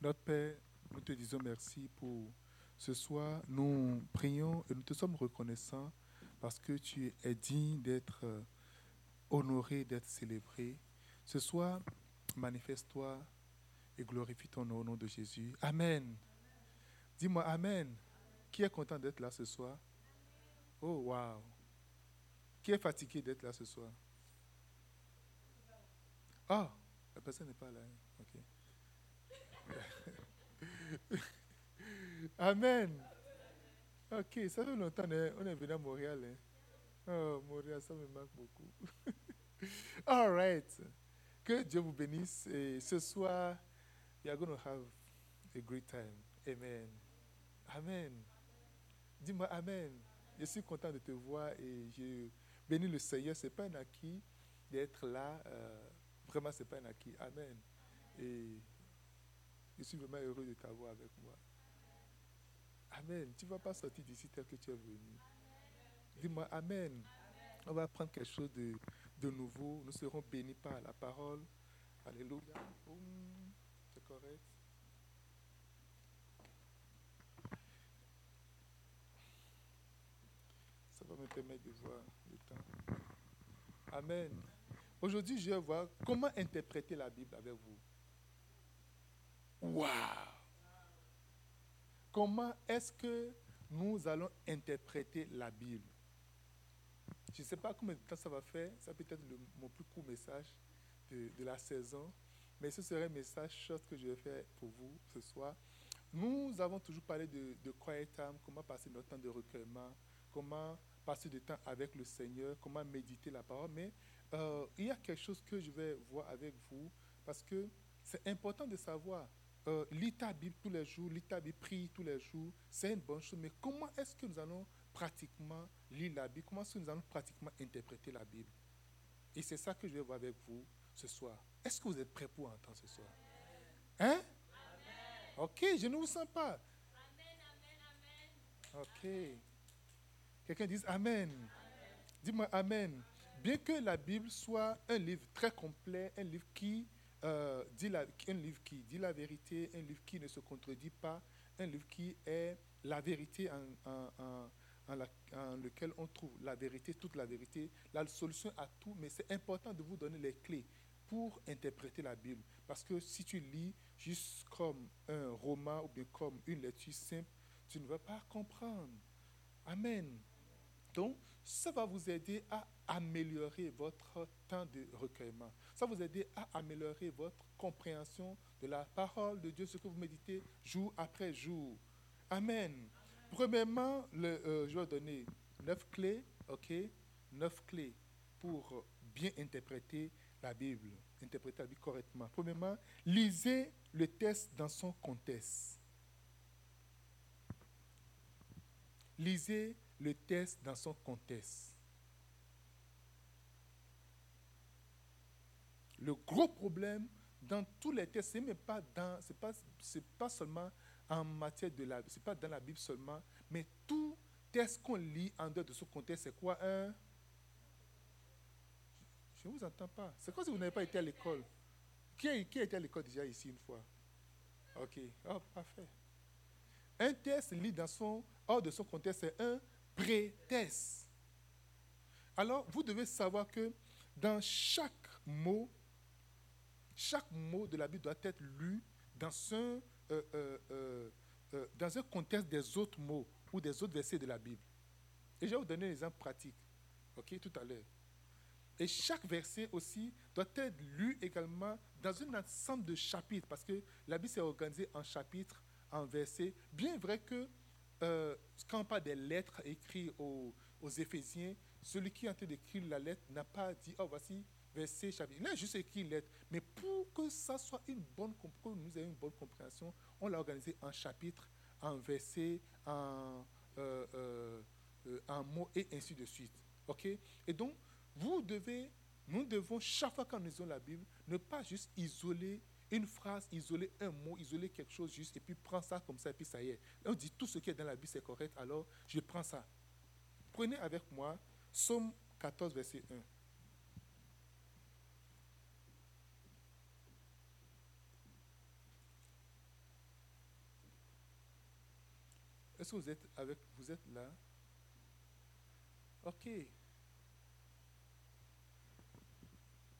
Notre Père, nous te disons merci pour ce soir. Nous prions et nous te sommes reconnaissants parce que tu es digne d'être euh, honoré, d'être célébré. Ce soir, manifeste-toi et glorifie ton nom au nom de Jésus. Amen. Dis-moi Amen. Qui est content d'être là ce soir? Oh, wow. Qui est fatigué d'être là ce soir? Ah, la personne n'est pas là. hein. Ok. Amen. Ok, ça fait longtemps, on est venu à Montréal. hein. Oh, Montréal, ça me manque beaucoup. All right. Que Dieu vous bénisse. Et ce soir, we are going to have a great time. Amen. Amen. Dis-moi Amen. Je suis content de te voir et je bénis le Seigneur. Ce n'est pas un acquis d'être là. euh, vraiment, ce n'est pas un acquis. Amen. Et je suis vraiment heureux de t'avoir avec moi. Amen. Tu ne vas pas sortir d'ici tel que tu es venu. Dis-moi Amen. On va apprendre quelque chose de, de nouveau. Nous serons bénis par la parole. Alléluia. C'est correct. Ça va me permettre de voir le temps. Amen. Aujourd'hui, je vais voir comment interpréter la Bible avec vous. Waouh! Comment est-ce que nous allons interpréter la Bible? Je ne sais pas combien de temps ça va faire. Ça peut être le- mon plus court message de, la saison. Mais ce serait un message short que je vais faire pour vous ce soir. Nous avons toujours parlé de, de quiet time, comment passer notre temps de recueillement, comment passer du temps avec le Seigneur, comment méditer la parole. Mais euh, il y a quelque chose que je vais voir avec vous parce que c'est important de savoir. Euh, lis ta Bible tous les jours, lis ta Bible, prie tous les jours, c'est une bonne chose. Mais comment est-ce que nous allons pratiquement lire la Bible? Comment est-ce que nous allons pratiquement interpréter la Bible? Et c'est ça que je vais voir avec vous ce soir. Est-ce que vous êtes prêts pour entendre ce soir? Hein? Ok, je ne vous sens pas. Ok. Quelqu'un dise Amen. Dis-moi Amen. Bien que la Bible soit un livre très complet, un livre qui, euh, dit un livre qui dit la vérité, un livre qui ne se contredit pas, un livre qui est la vérité en, en- en lequel on trouve la vérité, toute la vérité, la solution à tout, mais c'est important de vous donner les clés pour interpréter la Bible. Parce que si tu lis juste comme un roman ou bien comme une lecture simple, tu ne vas pas comprendre. Amen. Donc, ça va vous aider à améliorer votre temps de recueillement. Ça va vous aider à améliorer votre compréhension de la parole de Dieu, ce que vous méditez jour après jour. Amen. Premièrement, euh, je vais donner neuf clés, ok? Neuf clés pour bien interpréter la Bible, interpréter la Bible correctement. Premièrement, lisez le texte dans son contexte. Lisez le texte dans son contexte. Le gros problème dans tous les textes, c'est même pas pas, pas seulement en matière de la, c'est pas dans la Bible seulement, mais tout texte qu'on lit en dehors de ce contexte, c'est quoi un Je ne vous entends pas. C'est comme si vous n'avez pas été à l'école. Qui a, qui a été à l'école déjà ici une fois? Ok, oh, parfait. Un texte lit dans son, hors de son contexte, c'est un prétexte. Alors, vous devez savoir que dans chaque mot, chaque mot de la Bible doit être lu dans un, euh, euh, euh, dans un contexte des autres mots ou des autres versets de la Bible. Et je vais vous donner un exemple pratique, ok, tout à l'heure. Et chaque verset aussi doit être lu également dans un ensemble de chapitres, parce que la Bible est organisée en chapitres, en versets. Bien vrai que euh, quand on parle des lettres écrites aux, aux Éphésiens, celui qui est en train d'écrire la lettre n'a pas dit, oh voici verset, chapitre. Il a juste écrit une lettre. Mais pour que ça soit une bonne, nous ayons une bonne compréhension, on l'a organisé en chapitres, en versets, en, euh, euh, en mots et ainsi de suite. OK? Et donc, vous devez, nous devons, chaque fois quand nous lisons la Bible, ne pas juste isoler une phrase isolée, un mot isolé, quelque chose juste, et puis prends ça comme ça, et puis ça y est. On dit tout ce qui est dans la Bible, c'est correct, alors je prends ça. Prenez avec moi Psaume 14, verset 1. Est-ce que vous êtes, avec, vous êtes là? Ok.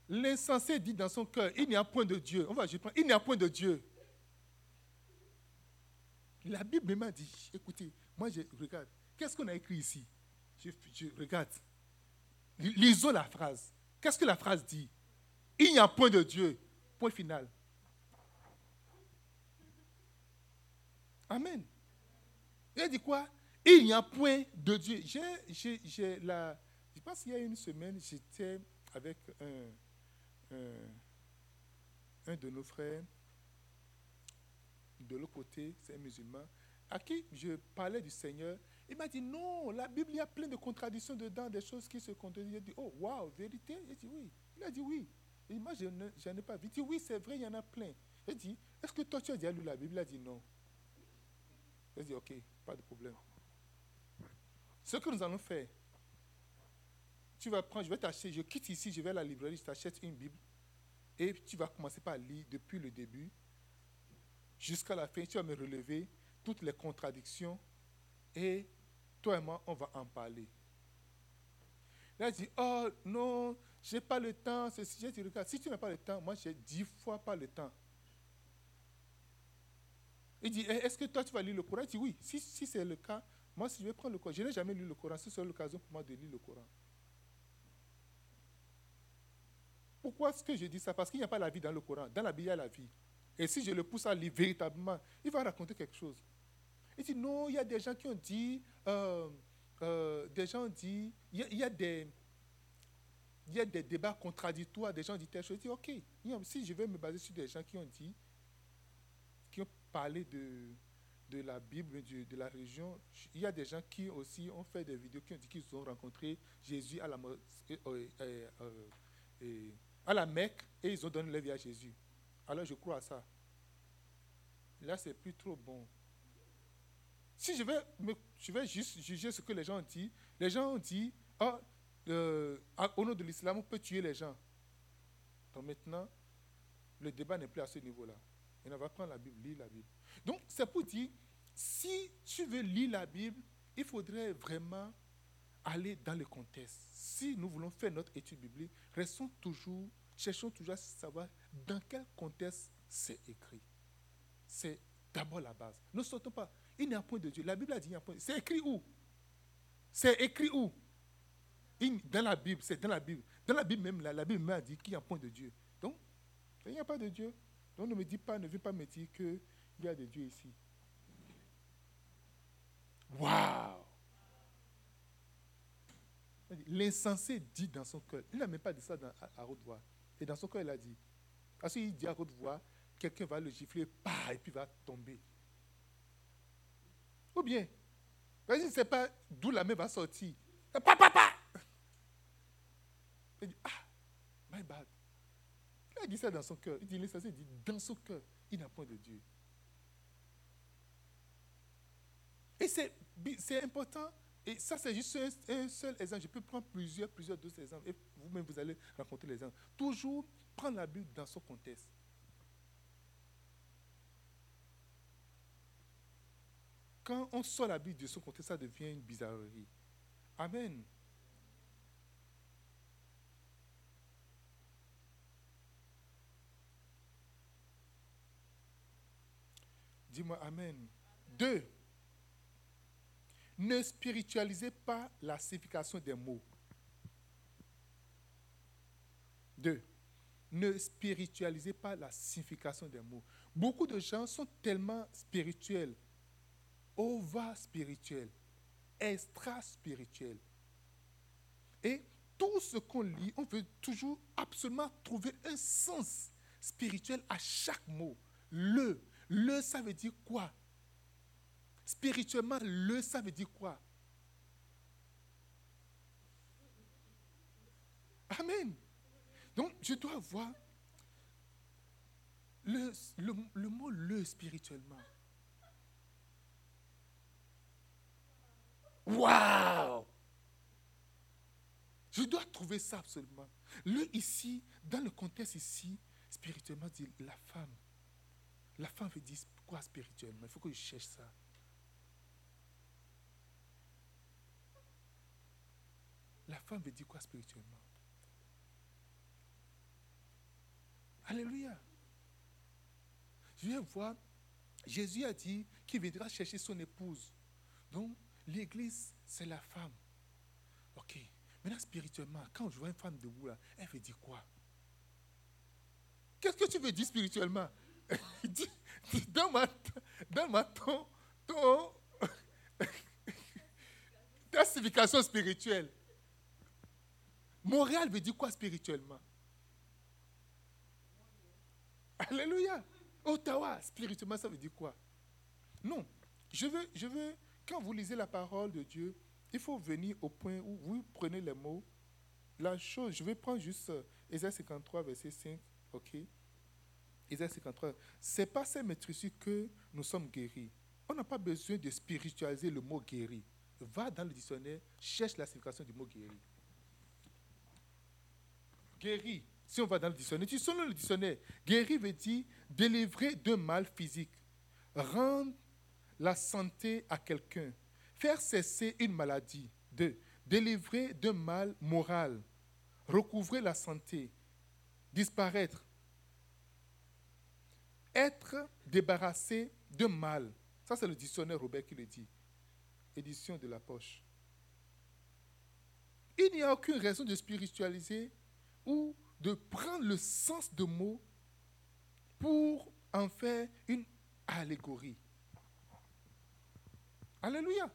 L'insensé dit dans son cœur, il n'y a point de Dieu. On va, je prends, il n'y a point de Dieu. La Bible m'a dit, écoutez, moi je regarde, qu'est-ce qu'on a écrit ici? Je, regarde. Lisons la phrase. Qu'est-ce que la phrase dit? Il n'y a point de Dieu. Point final. Amen. Il dit quoi? Il n'y a point de Dieu. J'ai, la, je pense qu'il y a une semaine, j'étais avec un, un, de nos frères de l'autre côté, c'est un musulman, à qui je parlais du Seigneur. Il m'a dit non, la Bible, il y a plein de contradictions dedans, des choses qui se contredisent. Il a dit, oh, waouh, vérité? Il dit oui. Il a dit oui. Moi, je n'en ai pas vu. Il dit oui, c'est vrai, il y en a plein. Il dit, est-ce que toi, tu as déjà lu la Bible? Il a dit non. Il a dit, ok, pas de problème. Ce que nous allons faire, tu vas prendre, je vais t'acheter, je quitte ici, je vais à la librairie, je t'achète une Bible. Et tu vas commencer par lire depuis le début jusqu'à la fin. Tu vas me relever toutes les contradictions et toi et moi, on va en parler. A dit, oh non, je n'ai pas le temps. Si tu n'as pas le temps, moi j'ai dix fois pas le temps. Il dit, eh, est-ce que toi tu vas lire le Coran? Il dit, oui, si, c'est le cas, moi si je vais prendre le Coran, je n'ai jamais lu le Coran, c'est l'occasion pour moi de lire le Coran. Pourquoi est-ce que je dis ça? Parce qu'il n'y a pas la vie dans le Coran. Dans la Bible, il y a la vie. Et si je le pousse à lire véritablement, il va raconter quelque chose. Il dit non, il y a des gens qui ont dit, euh, euh, des gens dit, il y a, des, il y a des débats contradictoires, des gens dit telle chose. Il dit ok, si je vais me baser sur des gens qui ont dit, qui ont parlé de, de la Bible, de, la religion, il y a des gens qui aussi ont fait des vidéos qui ont dit qu'ils ont rencontré Jésus à la, euh, à la Mecque et ils ont donné la vie à Jésus. Alors je crois à ça. Là, c'est plus trop bon. Si je vais, je vais juste juger ce que les gens ont dit, les gens ont dit, ah, euh, au nom de l'islam, on peut tuer les gens. Donc maintenant, le débat n'est plus à ce niveau-là. On va prendre la Bible, lire la Bible. Donc, c'est pour dire, si tu veux lire la Bible, il faudrait vraiment aller dans le contexte. Si nous voulons faire notre étude biblique, restons toujours cherchons toujours à savoir dans quel contexte c'est écrit. C'est d'abord la base. Ne sautons pas. Il n'y a point de Dieu. La Bible a dit il n'y a point. C'est écrit où? C'est écrit où? Dans la Bible, c'est dans la Bible. Dans la Bible même, la, Bible m'a dit qu'il n'y a point de Dieu. Donc, il n'y a pas de Dieu. Donc ne me dis pas, ne viens pas me dire qu'il y a de Dieu ici. Waouh L'insensé dit dans son cœur. Il n'a même pas dit ça dans, à haute voix. Et dans son cœur, il a dit, parce qu'il dit à haute voix, quelqu'un va le gifler, et puis va tomber. Ou bien, je ne sais pas d'où la main va sortir. Papa, papa. Il dit, ah, my bad. Il a dit ça dans son cœur. Il dit, il dit, dans son cœur, il n'a point de Dieu. Et c'est important et ça, c'est juste un, seul exemple. Je peux prendre plusieurs, plusieurs d'autres exemples. Et vous-même, vous allez rencontrer les exemples. Toujours prendre la Bible dans son contexte. Quand on sort la Bible de son contexte, ça devient une bizarrerie. Amen. Dis-moi Amen. Deux, ne spiritualisez pas la signification des mots. Deux, ne spiritualisez pas la signification des mots. Beaucoup de gens sont tellement spirituels, over spirituels, extra spirituels. Et tout ce qu'on lit, on veut toujours absolument trouver un sens spirituel à chaque mot. Le, le, ça veut dire quoi? Spirituellement, le, ça veut dire quoi? Amen. Donc, je dois voir le, mot le spirituellement. Waouh Je dois trouver ça absolument. Le ici, dans le contexte ici, spirituellement, dit la femme. La femme veut dire quoi spirituellement? Il faut que je cherche ça. La femme veut dire quoi spirituellement? Alléluia. Je viens voir, Jésus a dit qu'il viendra chercher son épouse. Donc, l'église, c'est la femme. Ok. Maintenant, spirituellement, quand je vois une femme debout là, elle veut dire quoi? Qu'est-ce que tu veux dire spirituellement? Dans ma, dans ma ton, ton classification spirituelle. Montréal veut dire quoi spirituellement? Alléluia. Ottawa, spirituellement, ça veut dire quoi? Non. Je veux, je veux, quand vous lisez la parole de Dieu, il faut venir au point où vous prenez les mots. La chose, je vais prendre juste Ésaïe 53, verset 5. OK? Ésaïe 53. C'est pas ces maîtrises que nous sommes guéris. On n'a pas besoin de spiritualiser le mot guéri. Va dans le dictionnaire, cherche la signification du mot guéri. Guéri, si on va dans le dictionnaire, tu selon le dictionnaire, guérir veut dire délivrer d'un mal physique, rendre la santé à quelqu'un, faire cesser une maladie. Deux, délivrer d'un mal moral, recouvrer la santé, disparaître, être débarrassé d'un mal. Ça, c'est le dictionnaire Robert qui le dit. Édition de la poche. Il n'y a aucune raison de spiritualiser ou de prendre le sens de mots pour en faire une allégorie. Alléluia.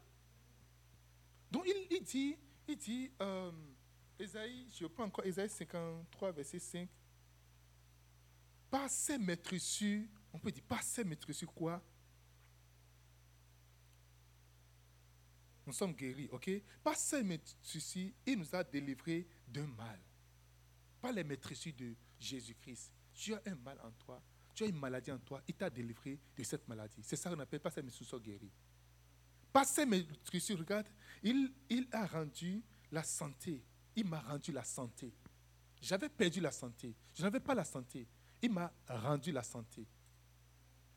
Donc il, dit, il dit, euh, je prends encore Esaïe 53, verset 5. Par ces maîtrises, on peut dire, par ces maîtrises quoi? Nous sommes guéris, ok? Par ces maîtrises, il nous a délivrés d'un mal pas les maîtrises de Jésus-Christ. Tu as un mal en toi, tu as une maladie en toi, il t'a délivré de cette maladie. C'est ça qu'on appelle pas ces maîtrises guéris. Pas ces maîtrises, regarde, il, il a rendu la santé. Il m'a rendu la santé. J'avais perdu la santé. Je n'avais pas la santé. Il m'a rendu la santé.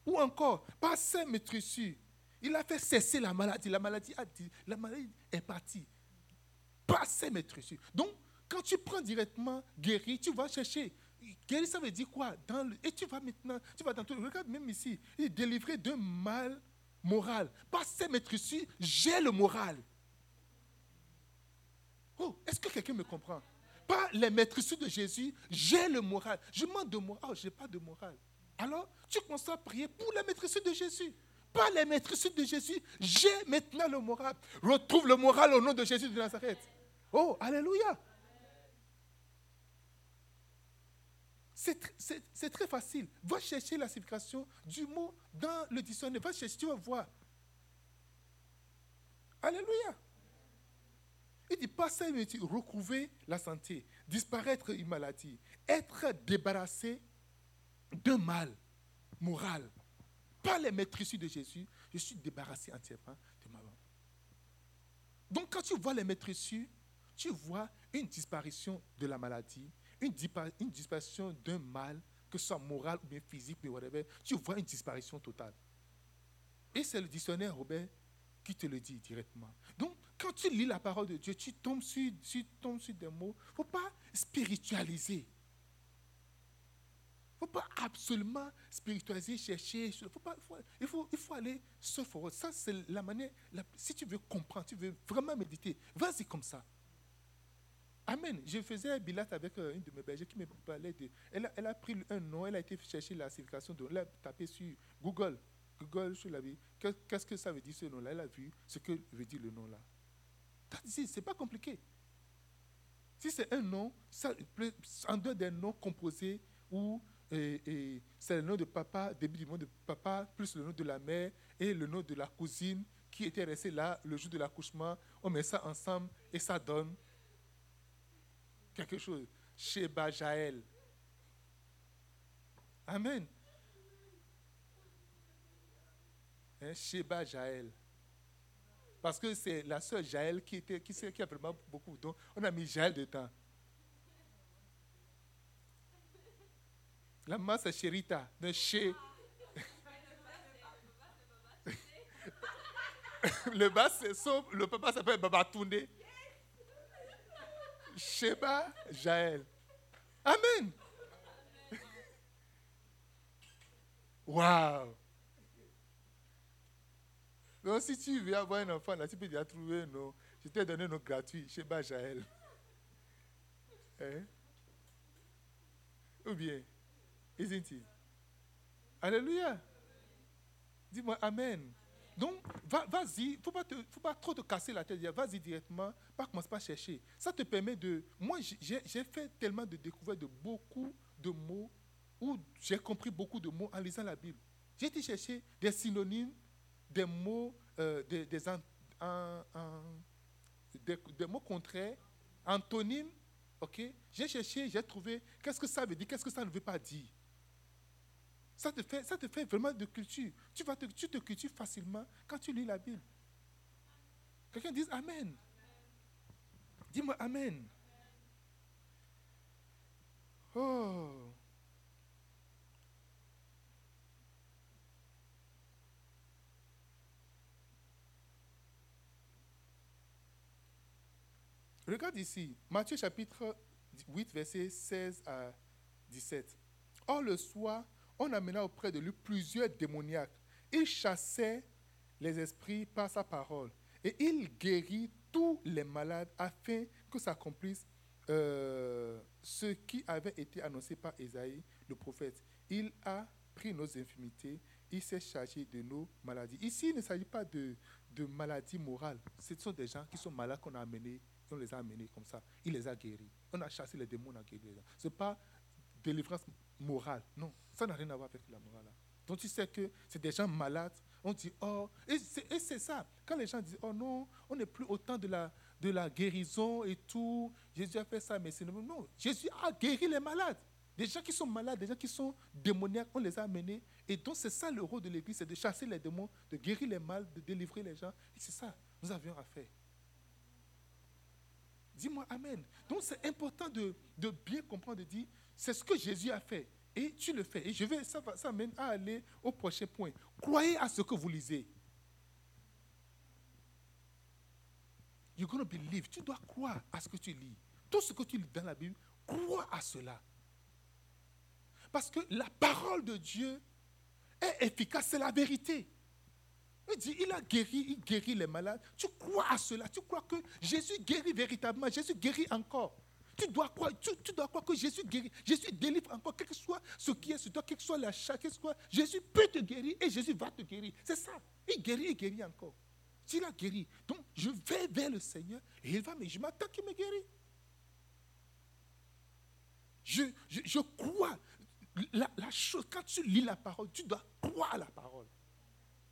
Ou encore, par ces maîtrises, il a fait cesser la maladie. La maladie a dit, la maladie est partie. Par ces maîtrises. Donc, quand tu prends directement guéri, tu vas chercher. Guéri, ça veut dire quoi? Dans Et tu vas maintenant, tu vas dans tout. Regarde même ici, il est délivré d'un mal moral. Par ces maîtrises, j'ai le moral. Oh, est-ce que quelqu'un me comprend? Par les maîtrises de Jésus, j'ai le moral. Je manque de moral. Oh, je n'ai pas de moral. Alors, tu commences à prier pour les maîtrises de Jésus. Par les maîtrises de Jésus, j'ai maintenant le moral. Retrouve le moral au nom de Jésus de Nazareth. Oh, Alléluia. C'est très facile. Va chercher la signification du mot dans le dictionnaire. Va chercher, tu vas voir. Alléluia. Il dit pas ça, dit recouvrer la santé, disparaître une maladie, être débarrassé d'un mal moral. Par les maîtrises de Jésus, je suis débarrassé entièrement de ma mort. Donc quand tu vois les maîtrises, tu vois une disparition de la maladie, une, disparition d'un mal, que ce soit moral ou bien physique, mais whatever, tu vois une disparition totale. Et c'est le dictionnaire Robert qui te le dit directement. Donc, quand tu lis la parole de Dieu, tu tombes sur, tu tombes sur des mots. Il ne faut pas spiritualiser. Il ne faut pas absolument spiritualiser, chercher. Faut pas, il, faut, il faut aller se forward. Ça, c'est la manière. si tu veux comprendre, tu veux vraiment méditer, vas-y comme ça. Amen. Je faisais un bilat avec euh, une de mes bergers qui me parlait de. Elle a, pris un nom, elle a été chercher la signification de. Elle a tapé sur Google. Google, je l'avais. Qu'est-ce que ça veut dire ce nom-là? Elle a vu ce que veut dire le nom-là. C'est pas compliqué. Si c'est un nom, ça, en dehors des noms composés où c'est le nom de papa, début du nom de papa, plus le nom de la mère et le nom de la cousine qui était resté là le jour de l'accouchement, on met ça ensemble et ça donne quelque chose. Sheba Jaël. Amen. Hein, Sheba Jaël. Parce que c'est la sœur Jaël qui, était, qui, qui a vraiment beaucoup. Donc, on a mis Jaël dedans. La maman, c'est Chérita. De chez. le bas, son, le papa s'appelle Baba Toundé. Sheba Jaël. Amen. Waouh. Donc, si tu veux avoir un enfant, là, tu peux déjà trouver un nom. Je t'ai donné un nom gratuit, Sheba Jaël. Hein? Ou bien, isn't it? Alléluia. Dis-moi Amen. Donc, vas-y, il ne faut, pas pas trop te casser la tête. Vas-y directement, pas commencer par chercher. Ça te permet de... Moi, j'ai fait tellement de découvertes de beaucoup de mots où j'ai compris beaucoup de mots en lisant la Bible. J'ai été chercher des synonymes, des mots, euh, des, des, mots contraires, antonymes. ok? J'ai cherché, j'ai trouvé qu'est-ce que ça veut dire, qu'est-ce que ça ne veut pas dire? Ça te fait, ça te fait vraiment de culture. Tu, vas te, tu te facilement quand tu lis la Bible. Quelqu'un dit Amen. Dis-moi Amen. Oh. Regarde ici, Matthieu chapitre 8, verset 16 à 17. Or, le soir, on amena auprès de lui plusieurs démoniaques. Il chassait les esprits par sa parole. Et il guérit tous les malades afin que s'accomplisse euh, ce qui avait été annoncé par Isaïe, le prophète. Il a pris nos infimités, il s'est chargé de nos maladies. Ici, il ne s'agit pas de, de maladies morales. Ce sont des gens qui sont malades qu'on a amenés, on les a amenés comme ça. Il les a guéris. On a chassé les démons, on a guéri les gens. Ce n'est pas délivrance morale. Non, ça n'a rien à voir avec la morale. Donc tu sais que c'est des gens malades. On dit, oh, et c'est ça. Quand les gens disent, oh non, on n'est plus au temps de la, de la guérison et tout. Jésus a fait ça, mais c'est non. Jésus a guéri les malades. Des gens qui sont malades, des gens qui sont démoniaques, on les a amenés. Et donc c'est ça le rôle de l'Église, c'est de chasser les démons, de guérir les mal, de délivrer les gens. Et c'est ça, nous avions à faire. Dis-moi Amen. Donc c'est important de, de bien comprendre, de dire, c'est ce que Jésus a fait. Et tu le fais. Et je vais, ça, ça mène à aller au prochain point. Croyez à ce que vous lisez. You're going to believe. Tu dois croire à ce que tu lis. Tout ce que tu lis dans la Bible, crois à cela. Parce que la parole de Dieu est efficace, c'est la vérité. Il dit, il a guéri, il guérit les malades. Tu crois à cela. Tu crois que Jésus guérit véritablement. Jésus guérit encore. Tu dois croire, tu, dois croire que Jésus guérit. Jésus délivre encore, quel que soit ce qui est sur toi, quel que soit l'achat, quel que soit. Jésus peut te guérir et Jésus va te guérir. C'est ça. Il guérit, il guérit encore. S'il a guéri, donc je vais vers le Seigneur et il va, mais je m'attends qu'il me guérit. Je, je, crois. La, la, chose, quand tu lis la parole, tu dois croire à la parole.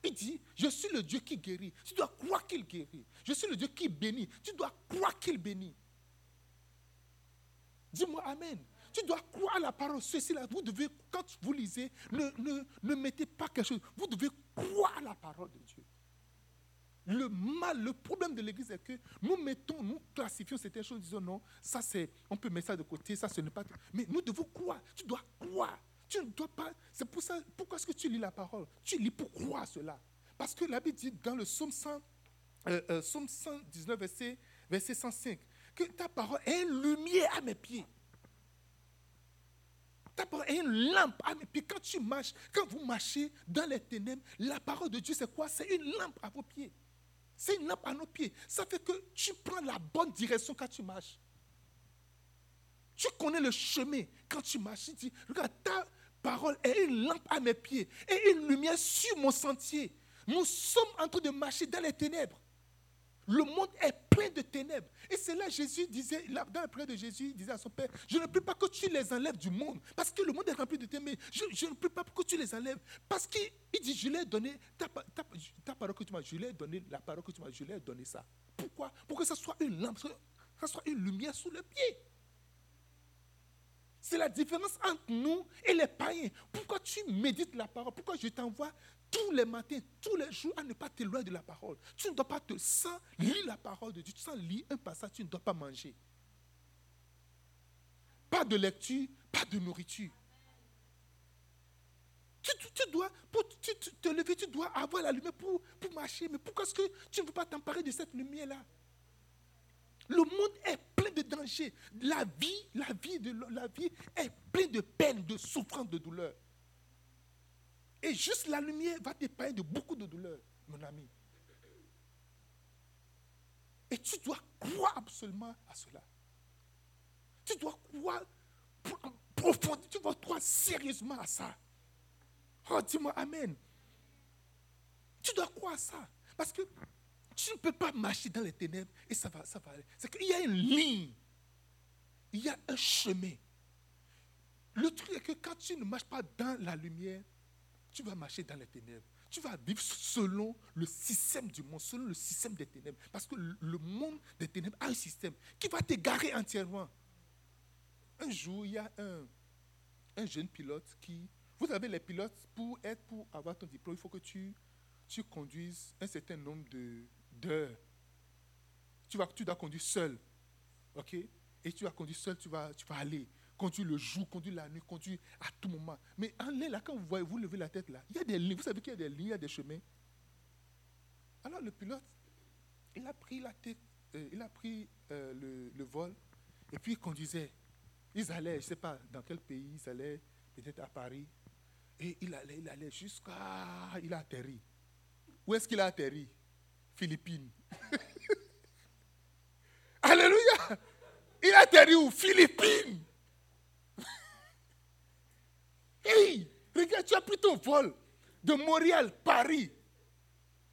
Il dit, je suis le Dieu qui guérit. Tu dois croire qu'il guérit. Je suis le Dieu qui bénit. Tu dois croire qu'il bénit. Dis-moi Amen. Tu dois croire à la parole. Ceci là, vous devez, quand vous lisez, ne, ne, ne mettez pas quelque chose. Vous devez croire à la parole de Dieu. Le mal, le problème de l'Église est que nous mettons, nous classifions certaines choses, disons non, ça c'est, on peut mettre ça de côté, ça ce n'est pas. Mais nous devons croire. Tu dois croire. Tu ne dois pas. C'est pour ça. Pourquoi est-ce que tu lis la parole? Tu lis pour croire cela. Parce que la Bible dit dans le psaume, 100, euh, euh, 119, verset 105, que ta parole est une lumière à mes pieds. Ta parole est une lampe à mes pieds. Quand tu marches, quand vous marchez dans les ténèbres, la parole de Dieu, c'est quoi? C'est une lampe à vos pieds. C'est une lampe à nos pieds. Ça fait que tu prends la bonne direction quand tu marches. Tu connais le chemin quand tu marches. Tu dis, regarde, ta parole est une lampe à mes pieds et une lumière sur mon sentier. Nous sommes en train de marcher dans les ténèbres. Le monde est plein de ténèbres. Et c'est là Jésus disait, dans la prière de Jésus, il disait à son Père, je ne prie pas que tu les enlèves du monde, parce que le monde est rempli de ténèbres. Je, ne prie pas que tu les enlèves, parce qu'il dit, je l'ai donné, ta, parole que tu m'as, je l'ai donné, la parole que tu m'as, je l'ai donné ça. Pourquoi? Pour que ça soit une lampe, que ça soit une lumière sous le pied. C'est la différence entre nous et les païens. Pourquoi tu médites la parole? Pourquoi je t'envoie tous les matins, tous les jours, à ne pas t'éloigner de la parole. Tu ne dois pas te, sans lire la parole de Dieu, sans lire un passage, tu ne dois pas manger. Pas de lecture, pas de nourriture. Tu, dois, pour te lever, tu dois avoir la lumière pour, pour marcher. Mais pourquoi est-ce que tu ne veux pas t'emparer de cette lumière-là? Le monde est plein de dangers. La vie, la vie, de, la vie est pleine de peine, de souffrance, de douleur. Et juste la lumière va t'épargner de beaucoup de douleur, mon ami. Et tu dois croire absolument à cela. Tu dois croire profondément, tu dois croire sérieusement à ça. Oh, dis-moi Amen. Tu dois croire à ça. Parce que tu ne peux pas marcher dans les ténèbres et ça va, ça va aller. C'est qu'il y a une ligne. Il y a un chemin. Le truc est que quand tu ne marches pas dans la lumière, tu vas marcher dans les ténèbres. Tu vas vivre selon le système du monde, selon le système des ténèbres. Parce que le monde des ténèbres a un système qui va t'égarer entièrement. Un jour, il y a un, un jeune pilote qui... Vous savez, les pilotes, pour, être, pour avoir ton diplôme, il faut que tu, tu conduises un certain nombre d'heures. Tu, vas, tu dois conduire seul. OK? Et tu vas conduire seul, tu vas, tu vas aller. Conduire le jour, conduire la nuit, conduire à tout moment. Mais en l'air, là, quand vous voyez, vous levez la tête là, il y a des lignes. Vous savez qu'il y a des lignes, il y a des chemins. Alors le pilote, il a pris la tête, euh, il a pris euh, le, vol et puis il conduisait. Ils allaient, je ne sais pas dans quel pays, ils allaient, peut-être à Paris. Et il allait, il allait jusqu'à. Il a atterri. Où est-ce qu'il a atterri? Philippines. Alléluia Il a atterri où? Philippines. hey, regarde, tu as pris ton vol de Montréal, Paris.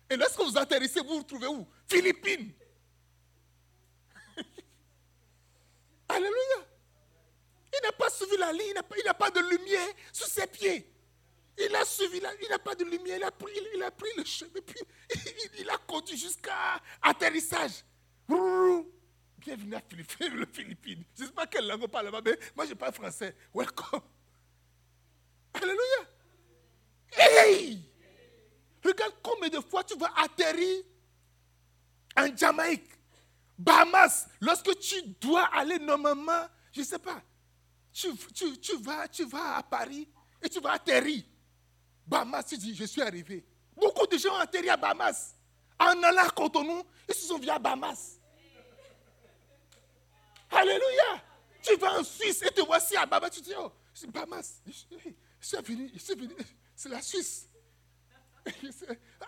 Et lorsque vous atterrissez, vous vous trouvez où? Philippines. Alléluia. Il n'a pas suivi la ligne, il n'a pas, de lumière sous ses pieds. Il a suivi, la, il n'a pas de lumière, il a pris, le chemin, puis il, a conduit jusqu'à atterrissage. Bienvenue à Philippines, le. Je ne sais pas quelle langue on parle là-bas, mais moi je parle français. Welcome. Alléluia. Hey! Regarde combien de fois tu vas atterrir en Jamaïque, Bahamas, lorsque tu dois aller normalement, je ne sais pas, tu, vas, tu vas à Paris et tu vas atterrir. Bahamas, tu dis, je suis arrivé. Beaucoup de gens ont atterri à Bahamas. En allant à Cotonou, ils se sont vus à Bahamas. Alléluia. Tu vas en Suisse et te voici à Bahamas. Tu dis, oh, c'est Bahamas. Je suis venu, je suis venu. C'est la Suisse.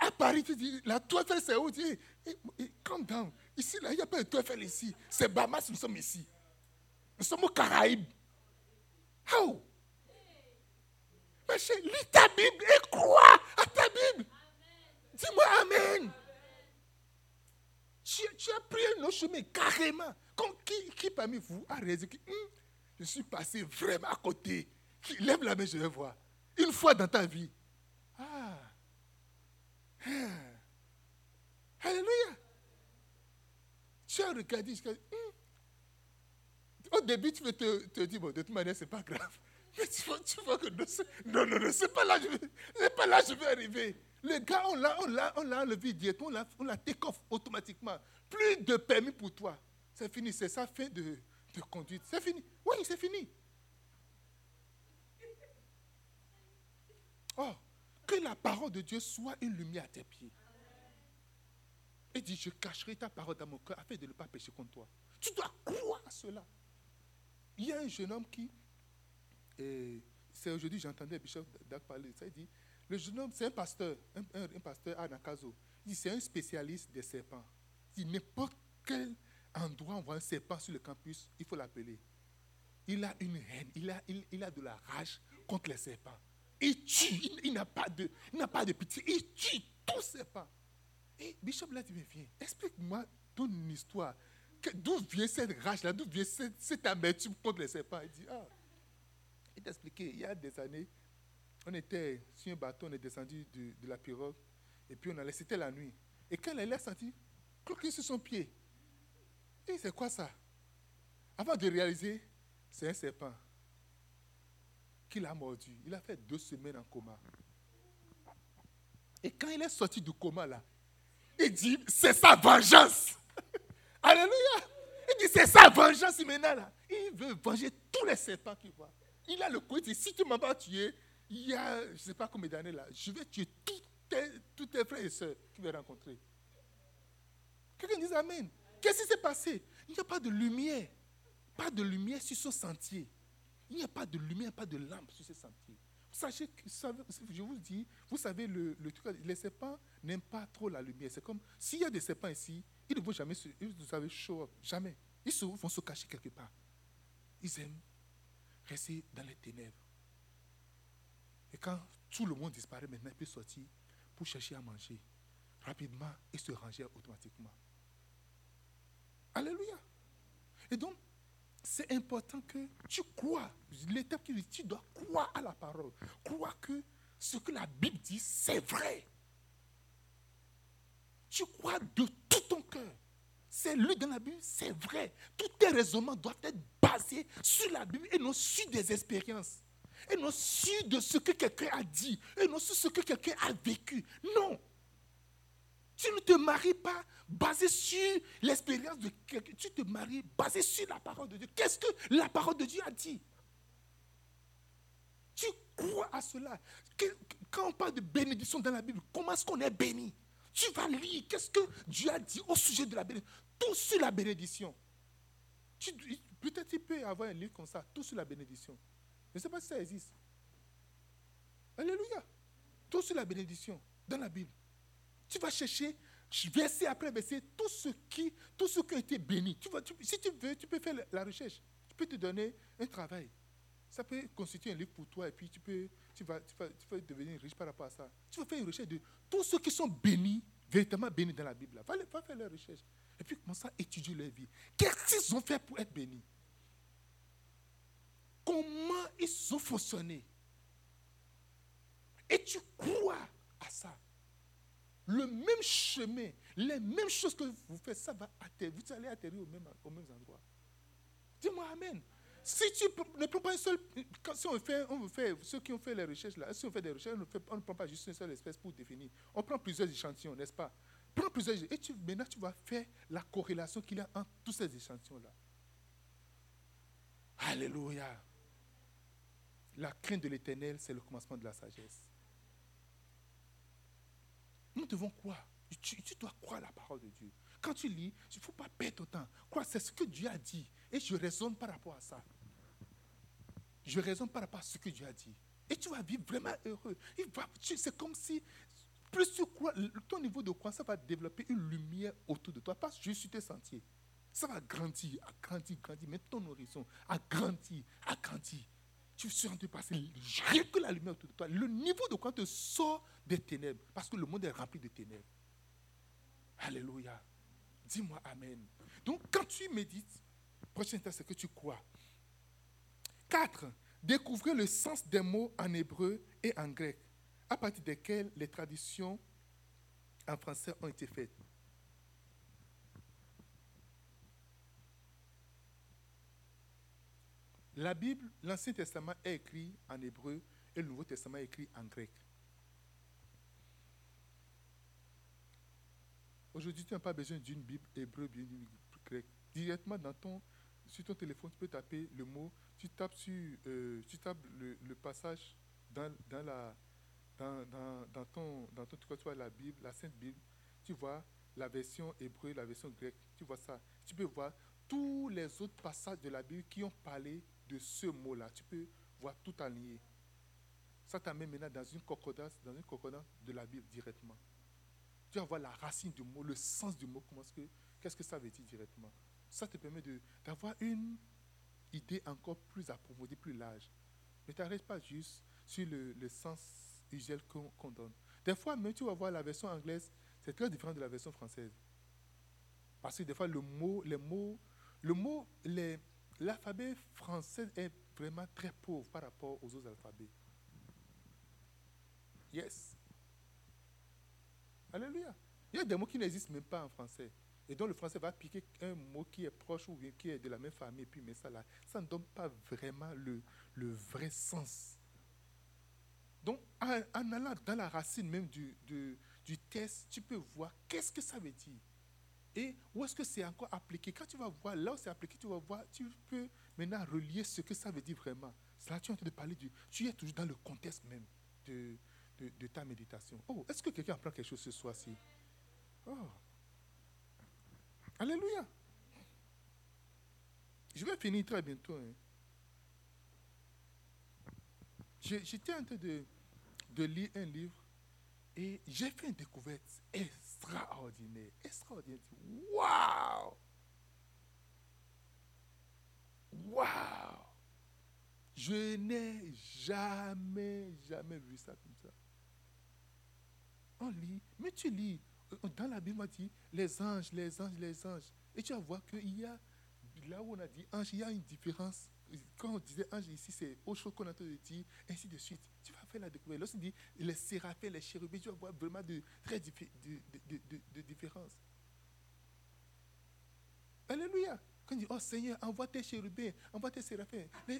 À Paris, tu dis, la tour c'est où Tu dis, down. Ici, là, il n'y a pas de tour Eiffel ici. C'est Bahamas, nous sommes ici. Nous sommes aux Caraïbes. How? Mais lis ta Bible et crois à ta Bible. Dis-moi Amen. Tu, as pris un autre chemin carrément. Comme qui, qui parmi vous a que hum, je suis passé vraiment à côté. Lève la main, je vais voir. Une fois dans ta vie. Ah. ah. Alléluia. Tu as regardé jusqu'à. Hum, au début, tu veux te, te dire, bon, de toute manière, ce n'est pas grave. Mais tu vois, tu vois que non, non, non, c'est pas là, c'est pas là je vais arriver. Le gars, on l'a, on l'a, on l'a enlevé directement, on l'a, on l'a take off automatiquement. Plus de permis pour toi. C'est fini, c'est sa fin de, de conduite. C'est fini. Oui, c'est fini. Oh, que la parole de Dieu soit une lumière à tes pieds. Et dit, je cacherai ta parole dans mon cœur afin de ne pas pécher contre toi. Tu dois croire cela. Il y a un jeune homme qui, et c'est aujourd'hui, j'entendais Bishop Dak parler de ça, il dit, le jeune homme, c'est un pasteur, un, pasteur à Nakazo. Il dit, c'est un spécialiste des serpents. Il dit, n'importe quel endroit on voit un serpent sur le campus, il faut l'appeler. Il a une haine, il a, il, a de la rage contre les serpents. Il tue, il, n'a pas de, pas de pitié, il tue tous les serpents. Et Bishop l'a dit, mais viens, explique-moi ton histoire. D'où vient cette rage-là? D'où vient cette, amertume contre les serpents Il dit, ah, il t'a expliqué, il y a des années, on était sur un bateau, on est descendu de, la pirogue, et puis on allait, c'était la nuit. Et quand elle a senti, cloquer sur son pied. Et c'est quoi ça? Avant de réaliser, c'est un serpent qui l'a mordu. Il a fait deux semaines en coma. Et quand il est sorti du coma là, il dit, c'est sa vengeance. Alléluia. Il dit, c'est sa vengeance maintenant là. Il veut venger tous les serpents qu'il voit. Il a le coup, il dit, si tu m'as pas tué, il y a, je ne sais pas combien d'années là, je vais tuer tous tes, tes frères et sœurs qu'il va rencontrer. Quelqu'un dit Amen. Qu'est-ce qui s'est passé? Il n'y a pas de lumière. Pas de lumière sur ce sentier. Il n'y a pas de lumière, pas de lampe sur ce sentier. Sachez que, je vous dis, vous savez, le, le truc, les serpents n'aiment pas trop la lumière. C'est comme, s'il y a des serpents ici, ils ne vont jamais se, show up, jamais. Ils vont se cacher quelque part. Ils aiment rester dans les ténèbres. Et quand tout le monde disparaît, maintenant, ils peuvent sortir pour chercher à manger rapidement et se ranger automatiquement. Alléluia. Et donc, c'est important que tu crois. L'étape qui dit, tu dois croire à la parole. Croire que ce que la Bible dit, c'est vrai. Tu crois de tout ton cœur. C'est lu dans la Bible, c'est vrai. Tous tes raisonnements doivent être basés sur la Bible et non sur des expériences. Et non sur de ce que quelqu'un a dit. Et non sur ce que quelqu'un a vécu. Non. Tu ne te maries pas basé sur l'expérience de quelqu'un. Tu te maries basé sur la parole de Dieu. Qu'est-ce que la parole de Dieu a dit? Tu crois à cela. Quand on parle de bénédiction dans la Bible, comment est-ce qu'on est béni? Tu vas lire. Qu'est-ce que Dieu a dit au sujet de la bénédiction Tout sur la bénédiction. Peut-être tu peux avoir un livre comme ça, tout sur la bénédiction. Je ne sais pas si ça existe. Alléluia. Tout sur la bénédiction dans la Bible. Tu vas chercher verset après verset tout ce qui, tout ce qui a été béni. Tu si tu veux, tu peux faire la, recherche. Tu peux te donner un travail. Ça peut constituer un livre pour toi et puis tu, peux, tu, vas, tu, vas, devenir riche par rapport à ça. Tu vas faire une recherche de tous ceux qui sont bénis, véritablement bénis dans la Bible. Va, va faire leur recherche. Et puis commence à étudier leur vie. Qu'est-ce qu'ils ont fait pour être bénis? Comment ils ont fonctionné? Et tu crois le même chemin, les mêmes choses que vous faites, ça va atterrir. Vous allez atterrir au même, endroit. Dis-moi Amen. Si tu ne prends pas un seul. si on fait, on fait, ceux qui ont fait les recherches là, si on fait des recherches, on ne, prend pas juste une seule espèce pour définir. On prend plusieurs échantillons, n'est-ce pas? Prends plusieurs Et tu, maintenant, tu vas faire la corrélation qu'il y a entre tous ces échantillons-là. Alléluia. La crainte de l'éternel, c'est le commencement de la sagesse. Nous devons croire. Tu, dois croire la parole de Dieu. Quand tu lis, il ne faut pas perdre ton temps. Crois, c'est ce que Dieu a dit. Et je raisonne par rapport à ça. Je raisonne par rapport à ce que Dieu a dit. Et tu vas vivre vraiment heureux. C'est comme si, plus tu crois, ton niveau de croix, ça va développer une lumière autour de toi. Pas juste sur tes sentiers. Ça va grandir, agrandir, grandir. Mais ton horizon agrandir, agrandir tu suis en train de passer rien que la lumière autour de toi. Le niveau de quoi te sort des ténèbres. Parce que le monde est rempli de ténèbres. Alléluia. Dis-moi Amen. Donc, quand tu médites, prochaine étape, c'est que tu crois. 4. Découvrir le sens des mots en hébreu et en grec, à partir desquels les traditions en français ont été faites. La Bible, l'Ancien Testament est écrit en hébreu et le Nouveau Testament est écrit en grec. Aujourd'hui, tu n'as pas besoin d'une Bible hébreu, Bible grecque. Directement dans ton, sur ton téléphone, tu peux taper le mot, tu tapes, sur, euh, tu tapes le, passage dans, dans, la, dans, dans, dans ton, dans ton, tu vois la Bible, la Sainte Bible, tu vois la version hébreu, la version grecque, tu vois ça. Tu peux voir tous les autres passages de la Bible qui ont parlé de ce mot-là. Tu peux voir tout en lié. Ça t'amène maintenant dans une concordance, dans une concordance de la Bible directement. Tu vas voir la racine du mot, le sens du mot, qu'est-ce que ça veut dire directement. Ça te permet d'avoir une idée encore plus approfondie, plus large. Mais tu n'arrêtes pas juste sur le, sens usuel qu'on donne. Des fois, même tu vas voir la version anglaise, c'est très différent de la version française. Parce que des fois, le mot, les mots, le mot, les, l'alphabet français est vraiment très pauvre par rapport aux autres alphabets. Yes. Alléluia. Il y a des mots qui n'existent même pas en français. Et donc le français va piquer un mot qui est proche ou qui est de la même famille, et puis mais ça là, ça ne donne pas vraiment le, vrai sens. Donc en, allant dans la racine même du, du test, tu peux voir qu'est-ce que ça veut dire. Et où est-ce que c'est encore appliqué? Quand tu vas voir là où c'est appliqué, tu vas voir, tu peux maintenant relier ce que ça veut dire vraiment. Là tu es en train de parler du. Tu es toujours dans le contexte même de, de, ta méditation. Oh, est-ce que quelqu'un apprend quelque chose ce soir-ci? Oh. Alléluia. Je vais finir très bientôt. Hein. J'étais en train de, de lire un livre et j'ai fait une découverte extraordinaire. Extraordinaire. Waouh! Waouh! Je n'ai jamais, jamais vu ça comme ça. On lit, mais tu lis, euh, dans la Bible, on dit les anges, les anges, les anges. Et tu vas voir qu'il y a, là où on a dit ange, il y a une différence. Quand on disait ange ici, c'est autre chose qu'on a entendu dire, ainsi de suite. Tu vas faire la découverte. Lorsqu'on dit les séraphins, les chérubins, tu vas voir vraiment de très de, de, de, de différence. Alléluia. Quand on dit, oh Seigneur, envoie tes chérubins, envoie tes séraphins.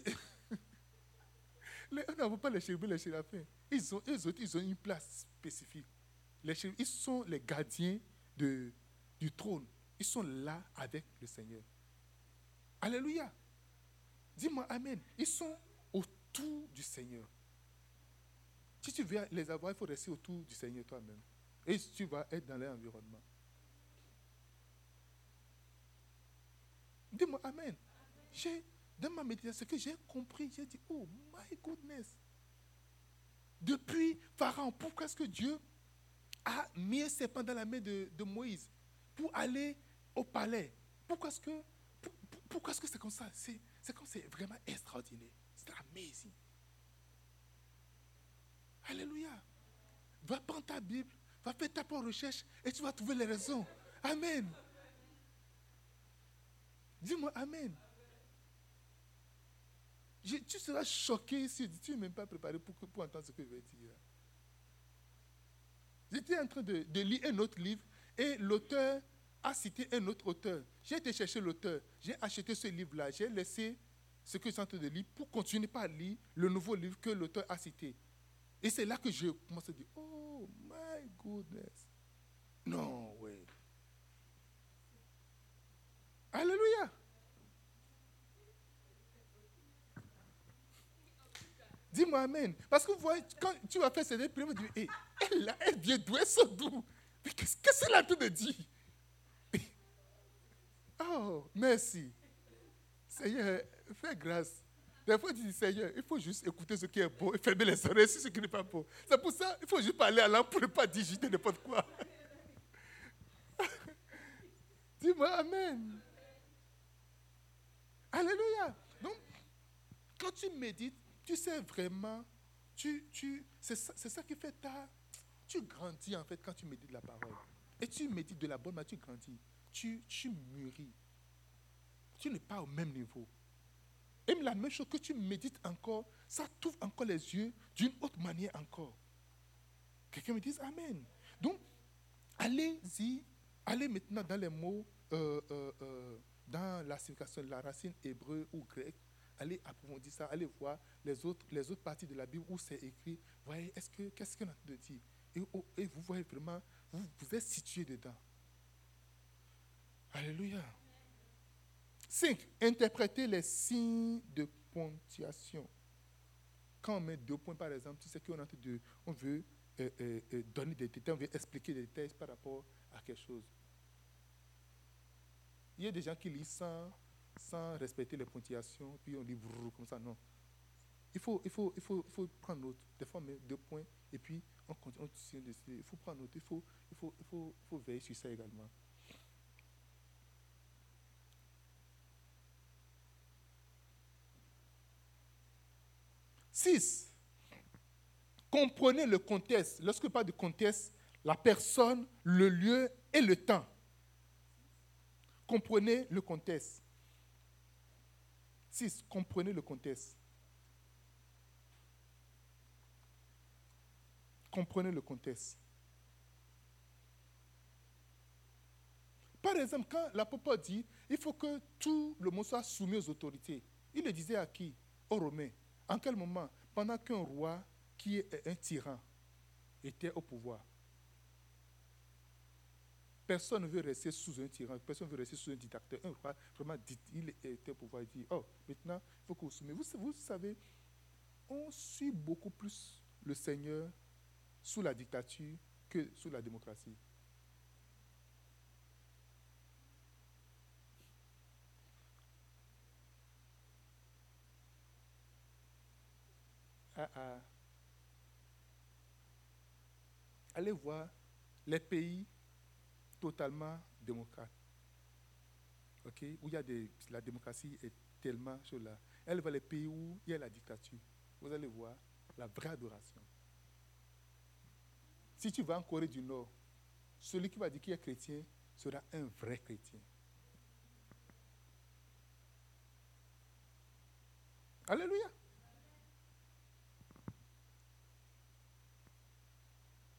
on n'envoie pas les chérubins, les séraphins. Ils ont, eux autres, ils ont une place spécifique. Les chérubins, ils sont les gardiens de, du trône. Ils sont là avec le Seigneur. Alléluia. Dis-moi Amen. Ils sont autour du Seigneur. Si tu veux les avoir, il faut rester autour du Seigneur toi-même. Et tu vas être dans l'environnement. Dis-moi Amen. J'ai, dans ma méditation, ce que j'ai compris, j'ai dit, oh my goodness. Depuis Pharaon, pourquoi est-ce que Dieu a mis un serpent dans la main de, Moïse pour aller au palais? Pourquoi est-ce que que c'est comme ça? C'est comme c'est vraiment extraordinaire. C'est amazing. Alléluia. Va prendre ta Bible, va faire ta propre recherche et tu vas trouver les raisons. Amen. Dis-moi Amen. tu seras choqué si tu n'es même pas préparé pour, pour, entendre ce que je vais dire. J'étais en train de, lire un autre livre et l'auteur a cité un autre auteur. J'ai été chercher l'auteur, j'ai acheté ce livre-là, j'ai laissé ce que je suis en train de lire pour continuer par lire le nouveau livre que l'auteur a cité. Et c'est là que je commence à dire, oh my goodness. Non, ouais. Alléluia. Dis-moi Amen. Parce que vous voyez, quand tu vas faire ces prières, vous dites, elle, elle vient d'où? Elle d'où? Mais qu'est-ce qu'elle a tout de dire Oh, merci. Seigneur, fais grâce. Des fois, tu dis, Seigneur, il faut juste écouter ce qui est beau et fermer les oreilles sur ce qui n'est pas beau. C'est pour ça qu'il faut juste parler à l'âme pour ne pas digiter n'importe quoi. Dis-moi Amen. Alléluia. Donc, quand tu médites, tu sais vraiment, tu, tu, c'est ça, ça, qui fait ta... Tu grandis en fait quand tu médites la parole. Et tu médites de la bonne manière, tu grandis. Tu, tu mûris. Tu n'es pas au même niveau. Et la même chose que tu médites encore, ça t'ouvre encore les yeux d'une autre manière encore. Quelqu'un me dit Amen. Donc, allez-y, allez maintenant dans les mots, euh, euh, euh, dans la signification la racine hébreu ou grec, allez approfondir ça, allez voir les autres, les autres parties de la Bible où c'est écrit. Voyez, est-ce que, qu'est-ce qu'on a de dire? Et, oh, et, vous voyez vraiment, vous, vous êtes situé dedans. Alléluia. 5. Interpréter les signes de ponctuation. Quand on met deux points, par exemple, tu sais qu'on veut euh, euh, euh, donner des détails, on veut expliquer des détails par rapport à quelque chose. Il y a des gens qui lisent sans, respecter les ponctuations, puis on lit comme ça. Non. Il faut, il faut, il faut, il faut prendre note. Des fois, on met deux points et puis on continue. il faut prendre note. Il faut, il faut, il faut veiller sur ça également. 6. Comprenez le contexte. Lorsque parle de contexte, la personne, le lieu et le temps. Comprenez le contexte. 6. Comprenez le contexte. Comprenez le contexte. Par exemple, quand l'apôtre dit, il faut que tout le monde soit soumis aux autorités, il le disait à qui? Aux Romains. En quel moment Pendant qu'un roi qui est un tyran était au pouvoir. Personne ne veut rester sous un tyran, personne ne veut rester sous un dictateur. Un roi, vraiment, il était au pouvoir. Il dit, oh, maintenant, il faut que vous soumez. Vous, vous savez, on suit beaucoup plus le Seigneur sous la dictature que sous la démocratie. À, allez voir les pays totalement démocrates, ok, où il y a la démocratie est tellement là. Elle va les pays où il y a la dictature. Vous allez voir la vraie adoration. Si tu vas en Corée du Nord, celui qui va dire qu'il est chrétien sera un vrai chrétien. Alléluia.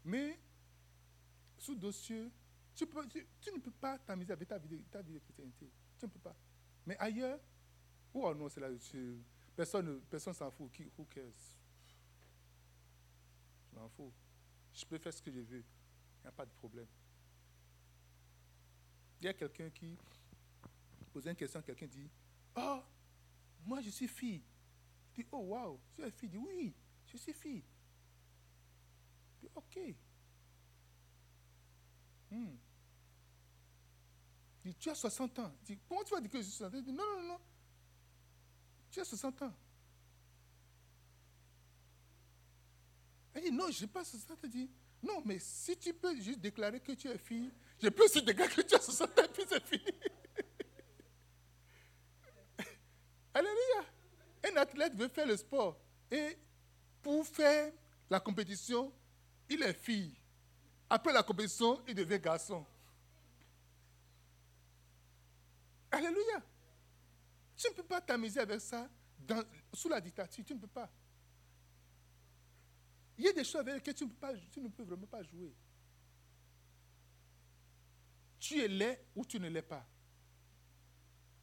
Mais, sous dossier, tu, ne peux pas t'amuser avec ta vie, ta vie de chrétienté. Tu ne peux pas. Mais ailleurs, ou oh non, c'est là, personne personne s'en fout. Qui, who cares? Je m'en fous. Je peux faire ce que je veux. Il n'y a pas de problème. Il y a quelqu'un qui pose une question, quelqu'un dit Oh, moi je suis fille. Il dit Oh, wow, tu es fille. Il dit Oui, je suis fille. Ok. Hmm. Tu as 60 ans. Comment tu vas dire que je suis 60 ans? Non, non, non. Tu as 60 ans. Il dit Non, je n'ai pas 60 ans. Dit Non, mais si tu peux juste déclarer que tu es fille, je peux aussi déclarer que tu as 60 ans, puis c'est fini. Alléluia. Un athlète veut faire le sport. Et pour faire la compétition, il est fille. Après la compétition, il devient garçon. Alléluia. Tu ne peux pas t'amuser avec ça sous la dictature. Tu ne peux pas. Il y a des choses avec lesquelles tu ne peux, vraiment pas jouer. Tu es laid ou tu ne l'es pas.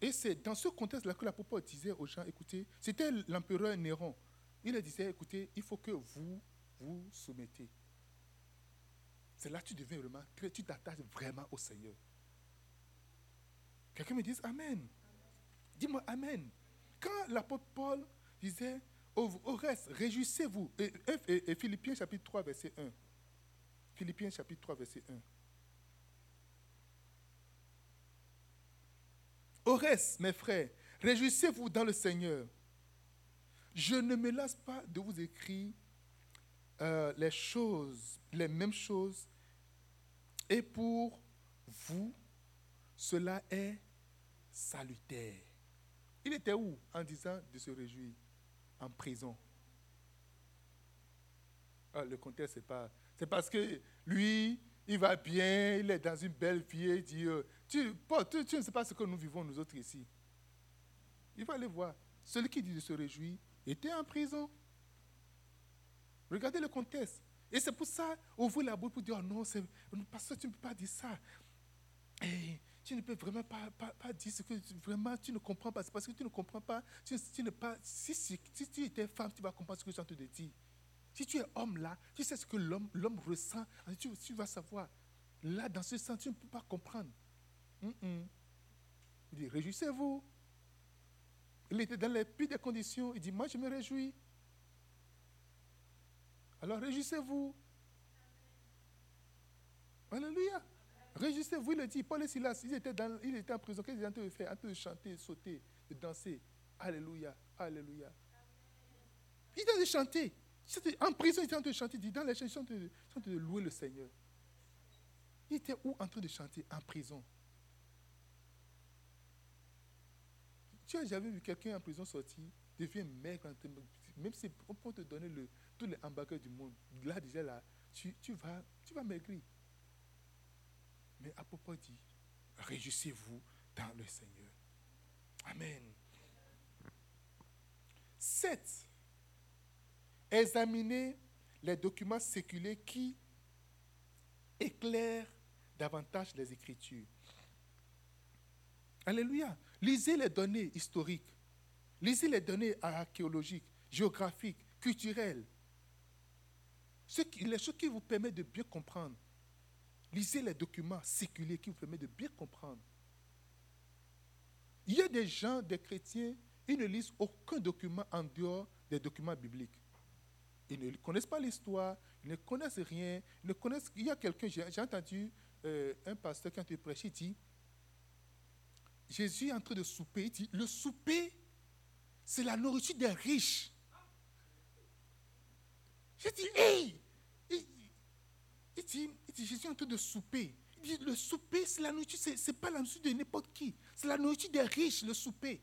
Et c'est dans ce contexte-là que l'apôtre disait aux gens, écoutez, c'était l'empereur Néron. Il disait, écoutez, il faut que vous vous soumettez. C'est là que tu deviens vraiment, tu t'attaches vraiment au Seigneur. Quelqu'un me dit Amen. Dis-moi Amen. Quand l'apôtre Paul disait au, reste, réjouissez-vous. Et, Philippiens chapitre 3, verset 1. Philippiens chapitre 3, verset 1. Au reste, mes frères, réjouissez-vous dans le Seigneur. Je ne me lasse pas de vous écrire euh, les choses, les mêmes choses. Et pour vous, cela est salutaire. Il était où en disant de se réjouir En prison? Ah, le contexte, c'est pas. C'est parce que lui, il va bien, il est dans une belle vie, il dit euh, tu, tu, ne sais pas ce que nous vivons, nous autres, ici. Il va aller voir. Celui qui dit de se réjouir était en prison. Regardez le contexte. Et c'est pour ça, ouvrez la bouche pour dire, oh non, parce que tu ne peux pas dire ça. Et tu ne peux vraiment pas, pas, dire ce que vraiment tu ne comprends pas. C'est parce que tu ne comprends pas. Tu, ne pas si, si, tu étais femme, tu vas comprendre ce que je suis en train de dire. Si tu es homme là, tu sais ce que l'homme, l'homme ressent. Tu, tu, vas savoir. Là, dans ce sens, tu ne peux pas comprendre. Il dit, réjouissez-vous. Il était dans les pires des conditions. Il dit, moi, je me réjouis. Alors, réjouissez-vous. Alléluia. Réjouissez-vous, il dit. Paul et Silas, ils étaient, dans, ils étaient en prison. Qu'est-ce qu'ils étaient en train de faire En train de chanter, sauter, de danser. Alléluia. Alléluia. Ils étaient en train de chanter. En prison, ils étaient en train de chanter. Dans les chansons, ils étaient en train de louer le Seigneur. Ils étaient où en train de chanter? En prison. Tu as jamais vu quelqu'un en prison sorti, devient maigre, même si on peut te donner le, tous les hamburgers du monde, là déjà là, tu, tu, vas, tu vas maigrir. Mais Apôtre dit, réjouissez-vous dans le Seigneur. Amen. 7. Examinez les documents séculiers qui éclairent davantage les Écritures. Alléluia. Lisez les données historiques. Lisez les données archéologiques, géographiques, culturelles. Les choses qui vous permettent de bien comprendre. Lisez les documents séculiers qui vous permettent de bien comprendre. Il y a des gens, des chrétiens, ils ne lisent aucun document en dehors des documents bibliques. Ils ne connaissent pas l'histoire, ils ne connaissent rien. Ils ne connaissent, il y a quelqu'un, j'ai entendu euh, un pasteur quand il prêchait, il dit Jésus est en train de souper. Il dit, le souper, c'est la nourriture des riches. J'ai dit, hey il, dit, il dit, je suis en train de souper. Il dit, le souper, c'est la nourriture, c'est n'est pas la nourriture de n'importe qui. C'est la nourriture des riches, le souper.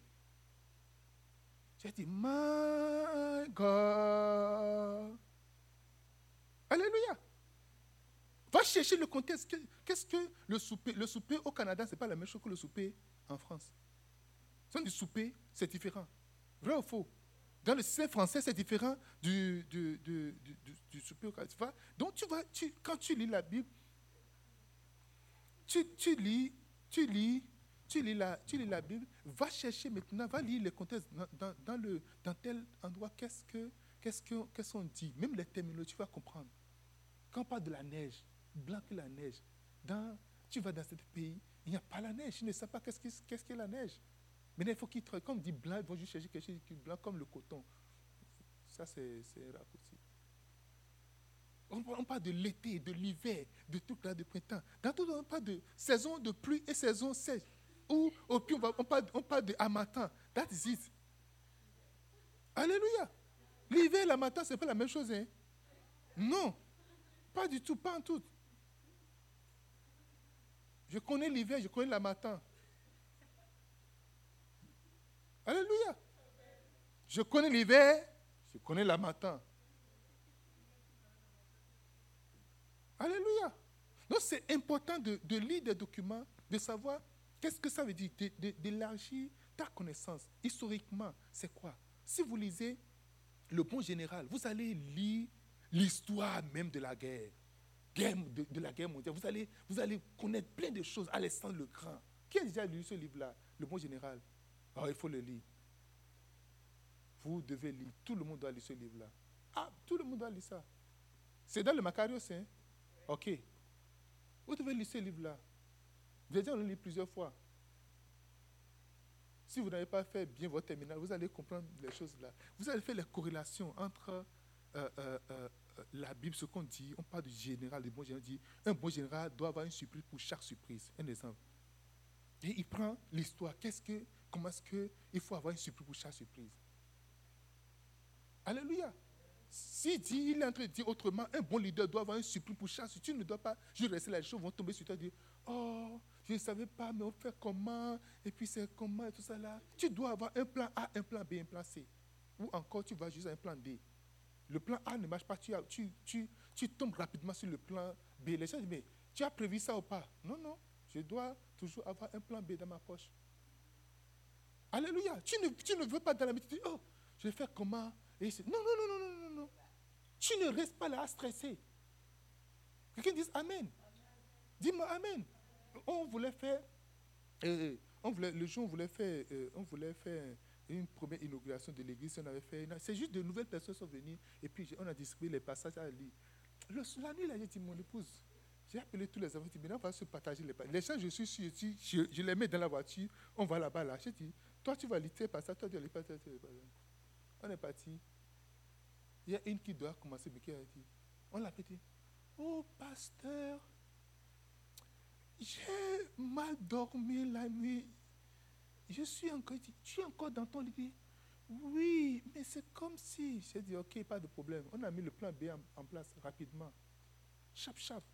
J'ai dit, my God. Alléluia. Va chercher le contexte. Qu'est-ce que le souper Le souper au Canada, ce n'est pas la même chose que le souper en France? C'est du souper, c'est différent. Vrai ou faux? Dans le système français, c'est différent du, du, du, du, Canada. Donc, tu vas, tu, quand tu lis la Bible, tu, tu lis, tu lis tu lis, la, tu lis la Bible, va chercher maintenant, va lire les contextes dans, dans, le, dans tel endroit, qu'est-ce que qu'est-ce qu'on dit, même les terminologies, tu vas comprendre. Quand on parle de la neige, blanc que la neige, dans, tu vas dans ce pays, il n'y a pas la neige, tu ne sais pas qu'est-ce qu'est la neige. Mais il faut qu'ils comme on dit blanc, ils vont juste chercher quelque chose qui est blanc comme le coton. Ça, c'est un raccourci. On, on, parle de l'été, de l'hiver, de tout là, de printemps. Dans tout, on parle de saison de pluie et saison sèche. Ou au pire, on, parle, on parle de amatin. That it. Alléluia. L'hiver et l'amatin, ce n'est pas la même chose. Hein? Non. Pas du tout, pas en tout. Je connais l'hiver, je connais l'amatin. Alléluia. Je connais l'hiver, je connais l'amatin. Alléluia. Donc c'est important de, lire des documents, de savoir Qu'est-ce que ça veut dire D'élargir ta connaissance. Historiquement, c'est quoi? Si vous lisez le bon général, vous allez lire l'histoire même de la guerre, de, la guerre mondiale. Vous allez, vous allez connaître plein de choses. Alexandre le Grand. Qui a déjà lu ce livre-là? Le bon général. Alors, il faut le lire. Vous devez lire. Tout le monde doit lire ce livre-là. Ah, tout le monde doit lire ça. C'est dans le Macarios, hein? Ok. Vous devez lire ce livre-là. Vous allez le lire plusieurs fois. Si vous n'avez pas fait bien votre terminal, vous allez comprendre les choses là. Vous allez faire les corrélations entre euh, euh, euh, la Bible, ce qu'on dit. On parle du général, du bon général. Dit, un bon général doit avoir une surprise pour chaque surprise. Un exemple. Et il prend l'histoire. Qu'est-ce que, comment est-ce qu'il faut avoir une surprise pour chaque surprise? Alléluia. S'il dit, il est en train de dire autrement, un bon leader doit avoir une surprise pour chaque surprise. Tu ne dois pas juste rester là, les choses vont tomber sur toi et dire, oh, je ne savais pas, mais on fait comment, et puis c'est comment, et tout ça là. Tu dois avoir un plan A, un plan B, un plan C. Ou encore, tu vas juste à un plan D. Le plan A ne marche pas, tu, tu, tu, tu tombes rapidement sur le plan B. Les gens disent, mais tu as prévu ça ou pas? Non, non, je dois toujours avoir un plan B dans ma poche. Alléluia. Tu ne, veux pas dans la méditer, oh, je vais faire comment? Et Non, non, non, non, non, non, non. Tu ne restes pas là à stresser. Quelqu'un dit Amen. Dis-moi Amen on voulait faire, euh, on voulait, le jour on voulait faire, euh, on voulait faire une première inauguration de l'église, on avait fait, c'est juste de nouvelles personnes sont venues et puis on a distribué les passages à lire. La nuit, j'ai dit, mon épouse, j'ai appelé tous les enfants, maintenant on va se partager les passages. Les gens, je suis sûr, je, je, les mets dans la voiture, on va là-bas, là. J'ai dit, toi tu vas lire tes passages, toi tu vas lire tes passages. On est parti. Il y a une qui doit commencer, mais qui a dit, on l'a pété. Oh, pasteur, j'ai mal dormi la nuit. Je suis encore, tu es encore dans ton lit. Oui, mais c'est comme si. J'ai dit, ok, pas de problème. On a mis le plan B en, place rapidement. Chap, chap.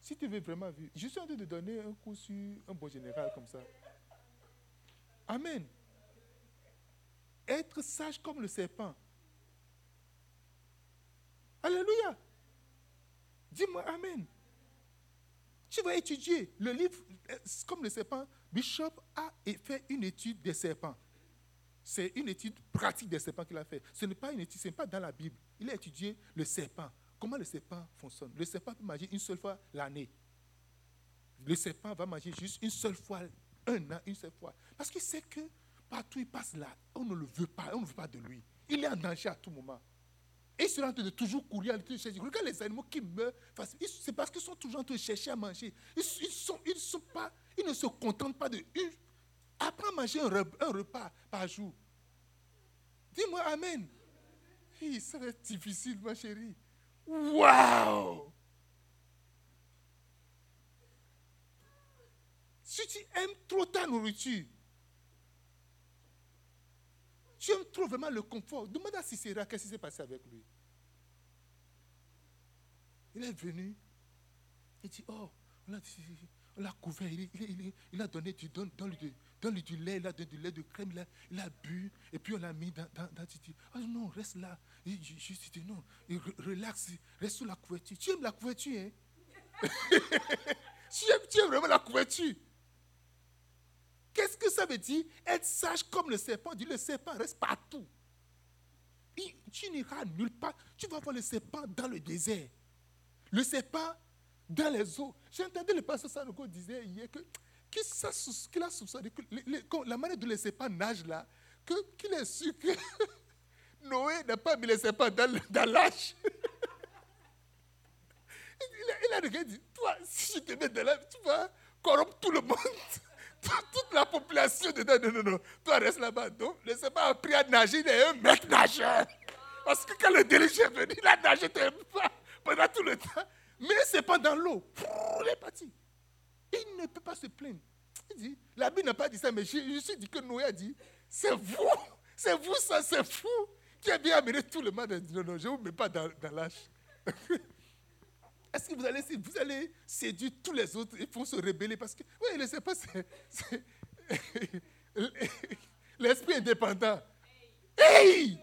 Si tu veux vraiment vivre, je suis en train de donner un coup sur un bon général comme ça. Amen. Être sage comme le serpent. Alléluia. Dis-moi Amen. Tu vas étudier le livre, euh, comme le serpent. Bishop a fait une étude des serpents. C'est une étude pratique des serpents qu'il a fait. Ce n'est pas une étude, ce n'est pas dans la Bible. Il a étudié le serpent. Comment le serpent fonctionne? Le serpent peut manger une seule fois l'année. Le serpent va manger juste une seule fois, un an, une seule fois. Parce qu'il sait que partout il passe là, on ne le veut pas, on ne veut pas de lui. Il est en danger à tout moment. Et ils sont en train de toujours courir, de chercher. Regarde les animaux qui meurent. C'est parce qu'ils sont toujours en train de chercher à manger. Ils, sont, ils, sont pas, ils ne se contentent pas de. apprends à manger un repas, par jour. Dis-moi Amen. Oui, ça va être difficile, ma chérie. Waouh! Si tu aimes trop ta nourriture, tu trop vraiment le confort. Demande à Cicéra qu'est-ce qui s'est passé avec lui. Il est venu. Il dit, oh, on l'a couvert, il, a donné du, du lait, il a donné du lait de crème, il a, bu, et puis on l'a mis dans, dans, dans Oh non, reste là. Je, je, dis non, relax, reste sous la couverture. Tu aimes la couverture, hein? tu, aimes, tu aimes vraiment la couverture. Qu'est-ce que ça veut dire Être sage comme le serpent. Le serpent reste partout. tu n'iras nulle part. Tu vas voir le serpent dans le désert. Le serpent dans les eaux. J'ai entendu le pasteur Sanoko disait hier que qu'il a soupçonné que la manière dont les serpents nagent là, qu'il est sûr que Noé n'a pas mis les serpents dans, l'âge. il, a, il a dit, toi, si je te mets dans l'âge, tu vas corrompre tout le monde. toute la population dedans. Non, non, non. Toi, reste là-bas. Donc, ne s'est pas appris à nager. Il est un mec nageur. Parce que quand le déluge est venu, il a nagé pendant tout le temps. Mais c'est pas dans l'eau. Il est parti. Il ne peut pas se plaindre. Il dit, la Bible n'a pas dit ça, mais je, je suis dit que Noé a dit, c'est vous, c'est vous ça, c'est fou, qui a bien amené tout le monde. Non, non, je ne vous mets pas dans l'âge. Est-ce que vous allez, vous allez séduire tous les autres et vont se rebeller parce que, oui, sait pas, c'est l'esprit indépendant. Hey!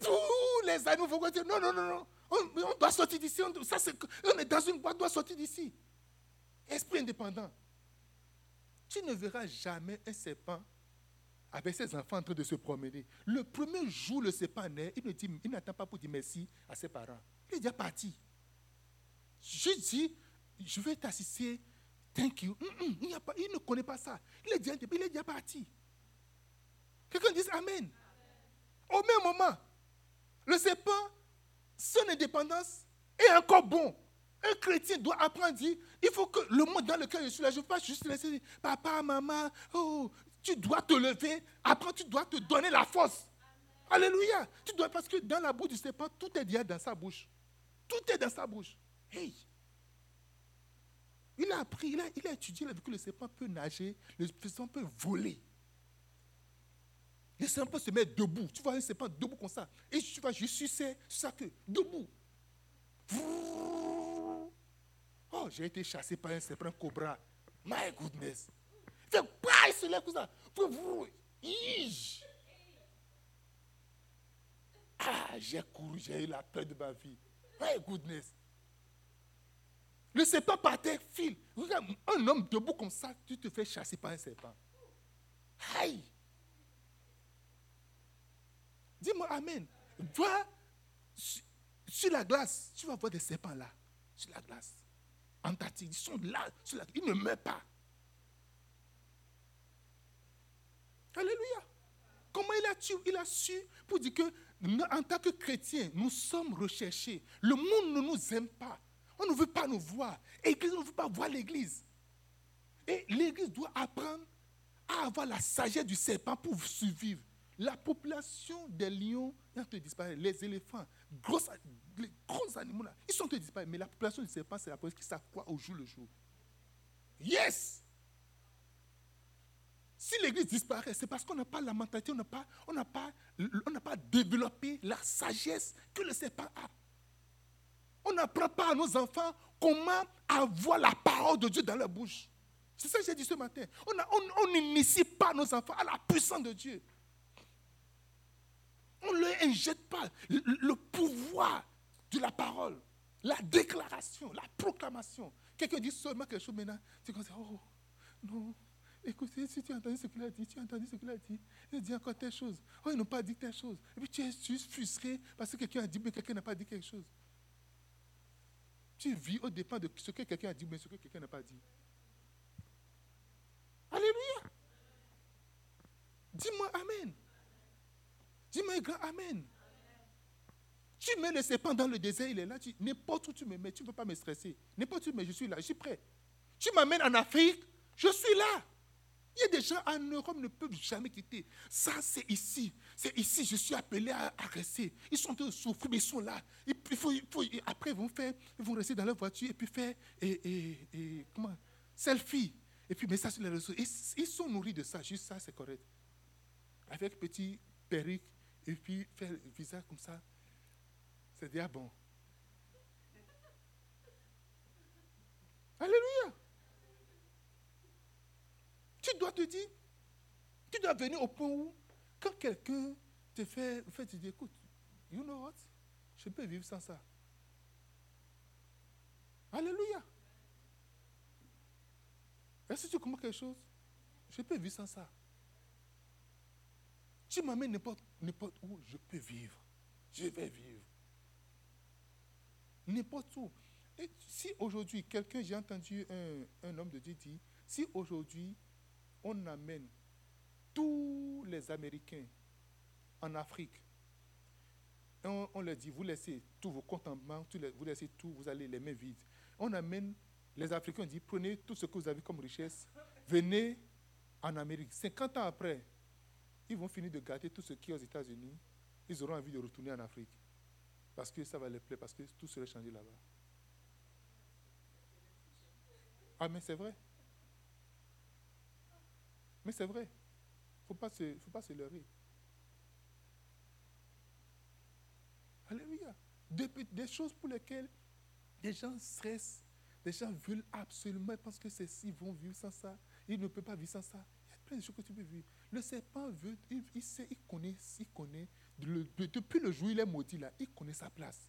Tous les animaux vont dire non, non, non, non. On, doit sortir d'ici. On, est dans une boîte, on doit sortir d'ici. Esprit indépendant. Tu ne verras jamais un serpent avec ses enfants en train de se promener. Le premier jour, le serpent naît, il n'attend pas pour dire merci à ses parents. Il est déjà parti. Je dis, je vais t'assister. Thank you. Mm, mm, il, ne connaît pas ça. Il est déjà, il est déjà parti. Quelqu'un dit Amen. Au même moment, le serpent, son indépendance est encore bon. Un chrétien doit apprendre à dire, il faut que le monde dans lequel je suis là, je ne pas juste laisser papa, maman, oh, tu dois te lever, après tu dois te donner la force. Alléluia. Tu dois, parce que dans la bouche du serpent, tout est déjà dans sa bouche. Tout est dans sa bouche. Hey! Il a appris, il a, il a étudié, il a vu que le serpent peut nager, le serpent peut voler. Le serpent se mettre debout. Tu vois un serpent debout comme ça. Et tu vois, je suis ça que debout. Oh, j'ai été chassé par un serpent cobra. My goodness. Il fait, il se lève comme ça? Ah, j'ai couru, j'ai eu la peur de ma vie. My goodness. Le serpent partait, file. Un homme debout comme ça, tu te fais chasser par un serpent. Aïe! Dis-moi Amen. Va sur la glace, tu vas voir des serpents là, sur la glace. Antarctique, ils sont là, sur la, ils ne meurent pas. Alléluia. Comment il a, su, il a su pour dire que, en tant que chrétien, nous sommes recherchés. Le monde ne nous aime pas. On ne veut pas nous voir. L'Église ne veut pas voir l'Église. Et l'Église doit apprendre à avoir la sagesse du serpent pour survivre. La population des lions est en train de disparaître. Les éléphants, les gros animaux, là, ils sont en train de disparaître. Mais la population du serpent, c'est la population qui s'accroît au jour le jour. Yes! Si l'Église disparaît, c'est parce qu'on n'a pas la mentalité, on n'a pas, on pas, on n'a pas développé la sagesse que le serpent a. On n'apprend pas à nos enfants comment avoir la parole de Dieu dans leur bouche. C'est ça que j'ai dit ce matin. On n'initie pas nos enfants à la puissance de Dieu. On ne leur injecte pas le, pouvoir de la parole, la déclaration, la proclamation. Quelqu'un dit seulement quelque chose maintenant, tu commences oh non, écoutez, si tu as entendu ce qu'il a dit, tu as entendu ce qu'il a dit, il dit encore telle chose. Oh, ils n'ont pas dit telle chose. Et puis tu es juste frustré parce que quelqu'un a dit, mais quelqu'un n'a pas dit quelque chose. Tu vis au dépend de ce que quelqu'un a dit, mais ce que quelqu'un n'a pas dit. Alléluia. Dis-moi Amen. Dis-moi grand Amen. Tu mets le serpent dans le désert, il est là. N'importe où tu me mets, tu ne peux pas me stresser. N'importe où tu me mets, je suis là, je suis prêt. Tu m'amènes en Afrique, je suis là. Il y a des gens en Europe qui ne peuvent jamais quitter. Ça, c'est ici. C'est ici, je suis appelé à, rester. Ils sont en souffrir, mais ils sont là. Après, ils vont, faire, ils vont rester dans leur voiture et puis faire comment, selfie. Et puis ça sur les réseaux. ils sont nourris de ça. Juste ça, c'est correct. Avec petit perruque et puis faire visage comme ça. C'est dire bon. Alléluia. Tu dois te dire, tu dois venir au point où, quand quelqu'un te fait, fait écoute, you know what? Je peux vivre sans ça. Alléluia. Est-ce que tu comprends quelque chose? Je peux vivre sans ça. Tu m'amènes n'importe, n'importe où, je peux vivre. Je vais vivre. N'importe où. Et si aujourd'hui, quelqu'un, j'ai entendu un, un homme de Dieu dire, si aujourd'hui on amène tous les Américains en Afrique, on, leur dit, vous laissez tous vos comptes vous laissez tout, vous allez les mains vides. On amène les Africains, on dit, prenez tout ce que vous avez comme richesse, venez en Amérique. 50 ans après, ils vont finir de gâter tout ce qui est aux États-Unis. Ils auront envie de retourner en Afrique. Parce que ça va les plaire, parce que tout serait changé là-bas. Ah, mais c'est vrai. Mais c'est vrai. Il ne faut pas se leurrer. Alléluia. Des, choses pour lesquelles des gens stressent, des gens veulent absolument parce que ils vont vivre sans ça. Ils ne peuvent pas vivre sans ça. Il y a plein de choses que tu peux vivre. Le serpent veut, il, sait, il connaît, il connaît. depuis le jour où il est maudit là, il connaît sa place.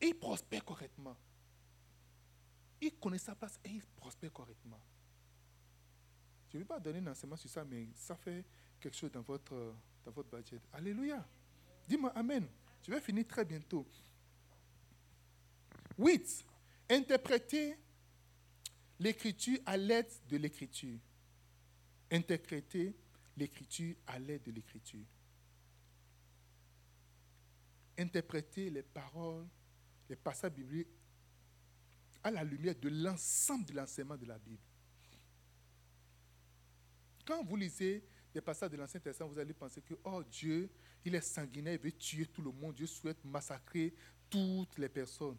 Et il prospère correctement. Il connaît sa place et il prospère correctement. Je ne vais pas donner un enseignement sur ça, mais ça fait quelque chose dans votre, dans votre budget. Alléluia. Dis-moi Amen. Je vais finir très bientôt. 8. Interpréter l'écriture à l'aide de l'écriture. Interpréter l'écriture à l'aide de l'écriture. Interpréter les paroles, les passages bibliques à la lumière de l'ensemble de l'enseignement de la Bible. Quand vous lisez des passages de l'Ancien Testament, vous allez penser que, oh Dieu, il est sanguinaire, il veut tuer tout le monde, Dieu souhaite massacrer toutes les personnes.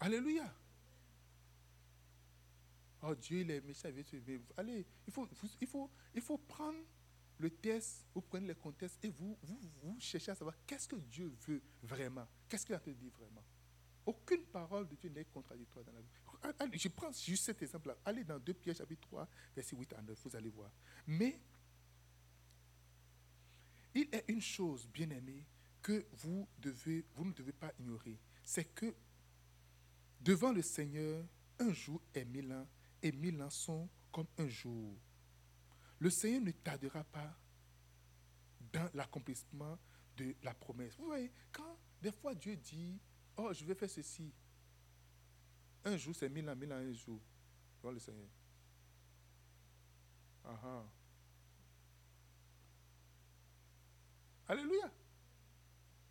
Alléluia. Oh Dieu, il est méchant, il veut tuer. allez, il faut, il, faut, il faut prendre le test, vous prenez le contexte et vous, vous, vous cherchez à savoir qu'est-ce que Dieu veut vraiment. Qu'est-ce qu'il a te dit vraiment? Aucune parole de Dieu n'est contradictoire dans la Bible. Je prends juste cet exemple-là. Allez dans 2 Pierre chapitre 3, verset 8 à 9, vous allez voir. Mais il est une chose, bien aimée, que vous, devez, vous ne devez pas ignorer. C'est que devant le Seigneur, un jour est mille ans et mille ans sont comme un jour. Le Seigneur ne tardera pas dans l'accomplissement de la promesse. Vous voyez, quand des fois Dieu dit Oh, je vais faire ceci. Un jour, c'est mille ans, mille ans, un jour. Vois le Seigneur. Aha. Alléluia.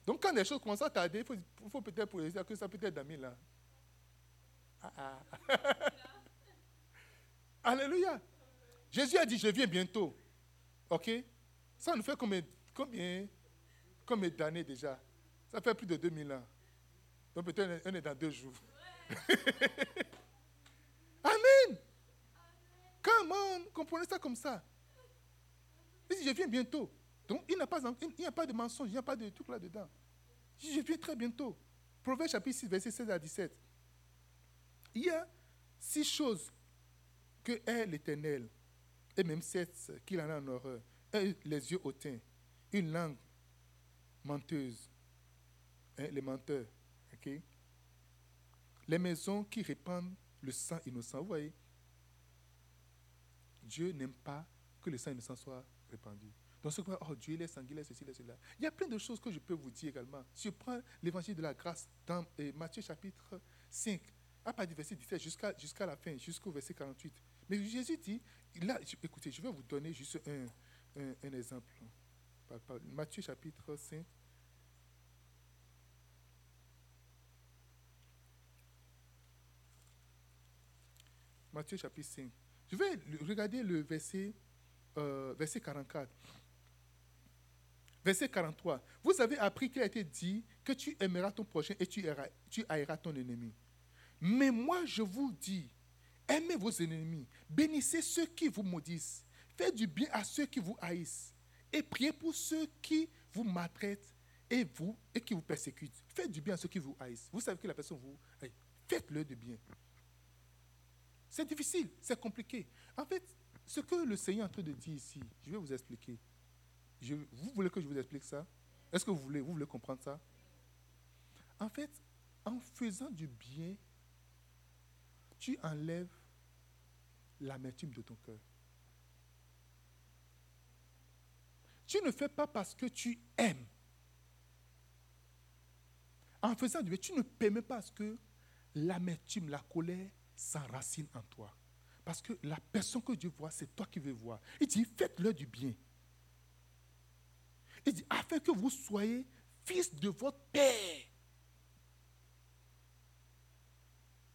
Donc, quand les choses commencent à tarder, il faut, peut-être dire que ça peut être dans mille ans. Ah, ah. Alléluia. Jésus a dit, je viens bientôt. OK? Ça nous fait combien, combien, combien d'années déjà? Ça fait plus de 2000 ans. Donc peut-être on est dans deux jours. Amen. Comment comprenez ça comme ça. Je viens bientôt. Donc il n'y a pas de mensonge, il n'y a pas de truc là-dedans. Je viens très bientôt. Proverbe chapitre 6, verset 16 à 17. Il y a six choses que est l'Éternel, et même sept qu'il en a en horreur. les yeux hautains, une langue menteuse, hein, les menteurs, les maisons qui répandent le sang innocent. Vous voyez, Dieu n'aime pas que le sang innocent soit répandu. Donc, ce que oh Dieu, il est sanguinaire, ceci, cela. Il y a plein de choses que je peux vous dire également. Si je prends l'évangile de la grâce dans Matthieu chapitre 5, à partir du verset 17 jusqu'à la fin, jusqu'au verset 48. Mais Jésus dit, là, écoutez, je vais vous donner juste un, un exemple. Matthieu chapitre 5, Matthieu chapitre 5. Je vais regarder le verset, euh, verset 44. Verset 43. Vous avez appris qu'il a été dit que tu aimeras ton prochain et tu, tu haïras ton ennemi. Mais moi, je vous dis, aimez vos ennemis, bénissez ceux qui vous maudissent, faites du bien à ceux qui vous haïssent, et priez pour ceux qui vous maltraitent et, vous, et qui vous persécutent. Faites du bien à ceux qui vous haïssent. Vous savez que la personne vous haït. faites-le de bien. C'est difficile, c'est compliqué. En fait, ce que le Seigneur est en train de dire ici, je vais vous expliquer. vous voulez que je vous explique ça? Est-ce que vous voulez, vous voulez comprendre ça? En fait, en faisant du bien, tu enlèves l'amertume de ton cœur. Tu ne fais pas parce que tu aimes. En faisant du bien, tu ne permets pas ce que l'amertume, la colère s'enracine en toi. Parce que la personne que Dieu voit, c'est toi qui veux voir. Il dit, faites-leur du bien. Il dit, afin que vous soyez fils de votre Père.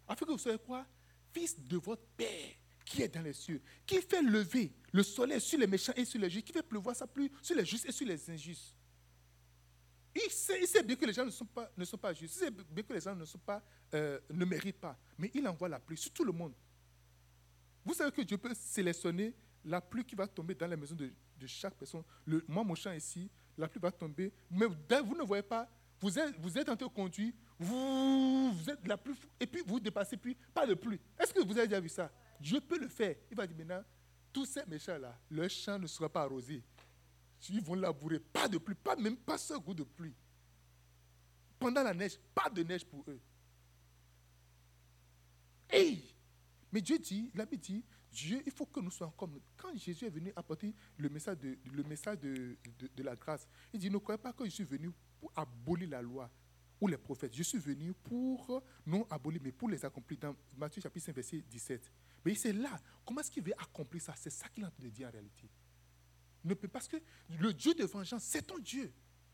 Afin que vous soyez quoi? Fils de votre Père qui est dans les cieux, qui fait lever le soleil sur les méchants et sur les justes, qui fait pleuvoir sa pluie sur les justes et sur les injustes. Il sait, bien que les gens ne sont pas, ne sont pas justes, il sait bien que les gens ne, sont pas, euh, ne méritent pas, mais il envoie la pluie sur tout le monde. Vous savez que Dieu peut sélectionner la pluie qui va tomber dans la maison de, chaque personne. Moi, mon champ ici, la pluie va tomber, mais vous ne voyez pas, vous êtes, en train de conduire, vous, vous êtes la pluie, et puis vous dépassez plus, pas de pluie. Est-ce que vous avez déjà vu ça? Dieu peut le faire. Il va dire maintenant, tous ces méchants-là, leur champ ne sera pas arrosé. Ils vont labourer, pas de pluie, pas même pas ce goût de pluie. Pendant la neige, pas de neige pour eux. Hey! Mais Dieu dit, la Bible dit, Dieu, il faut que nous soyons comme. Quand Jésus est venu apporter le message de, le message de, de, la grâce, il dit Ne croyez pas que je suis venu pour abolir la loi ou les prophètes. Je suis venu pour non abolir, mais pour les accomplir. Dans Matthieu chapitre 5, verset 17. Mais c'est là, comment est-ce qu'il veut accomplir ça? C'est ça qu'il est en train de dire en réalité. Ne peut, parce que le Dieu de vengeance, c'est ton Dieu.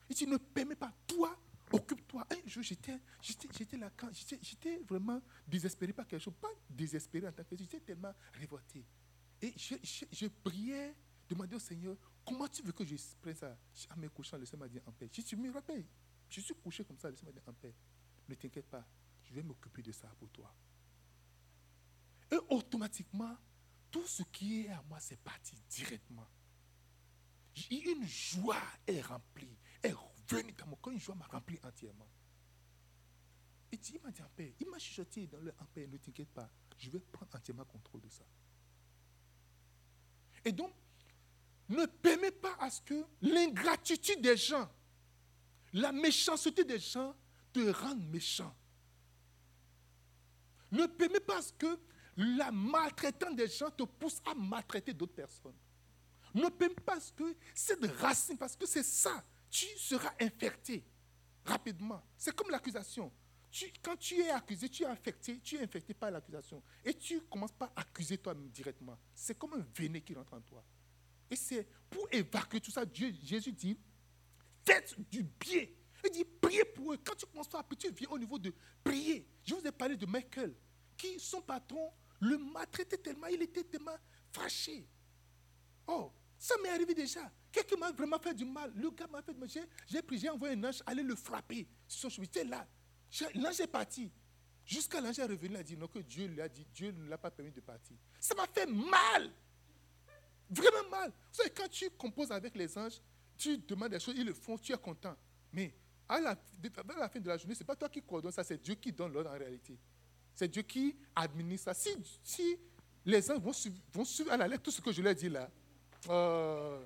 Il dit, ne permets pas, toi, occupe-toi. Un jour, j'étais, j'étais, là, quand j'étais, vraiment désespéré par quelque chose. Pas désespéré en tant que j'étais tellement révolté. Et je, je, priais, demandais au Seigneur, comment tu veux que je ça? À mes couchant, le Seigneur m'a dit en paix. Je, me rappelle, je suis couché comme ça, le Seigneur m'a dit en paix. Ne t'inquiète pas, je vais m'occuper de ça pour toi. Et automatiquement, tout ce qui est à moi, c'est parti directement. Une joie est remplie, est revenue dans mon cœur. Une joie m'a rempli entièrement. Et il m'a dit en paix. Il m'a chuchoté dans le en paix. Ne t'inquiète pas, je vais prendre entièrement contrôle de ça. Et donc, ne permets pas à ce que l'ingratitude des gens, la méchanceté des gens te rende méchant. Ne permets pas à ce que la maltraitance des gens te pousse à maltraiter d'autres personnes. Peine pas que cette racine, parce que c'est ça, tu seras infecté rapidement. C'est comme l'accusation. quand tu es accusé, tu es infecté, tu es infecté par l'accusation. Et tu commences pas à accuser toi-même directement. C'est comme un véné qui rentre en toi. Et c'est pour évacuer tout ça, Jésus dit, faites du bien. Il dit, priez pour eux. Quand tu commences à prier, tu viens au niveau de prier. Je vous ai parlé de Michael, qui, son patron, le maltraitait tellement, il était tellement fâché. Oh, ça m'est arrivé déjà. Quelqu'un m'a vraiment fait du mal. Le gars m'a fait du mal. J'ai pris, j'ai envoyé un ange aller le frapper chemin. là. L'ange est parti. Jusqu'à l'ange est revenu, il a dit non, que Dieu lui a dit, Dieu ne l'a pas permis de partir. Ça m'a fait mal. Vraiment mal. Vous savez, quand tu composes avec les anges, tu demandes des choses, ils le font, tu es content. Mais à la, fin de la journée, ce n'est pas toi qui coordonne ça, c'est Dieu qui donne l'ordre en réalité. C'est Dieu qui administre ça. Si, les gens vont, vont suivre à la lettre tout ce que je leur dis là, euh,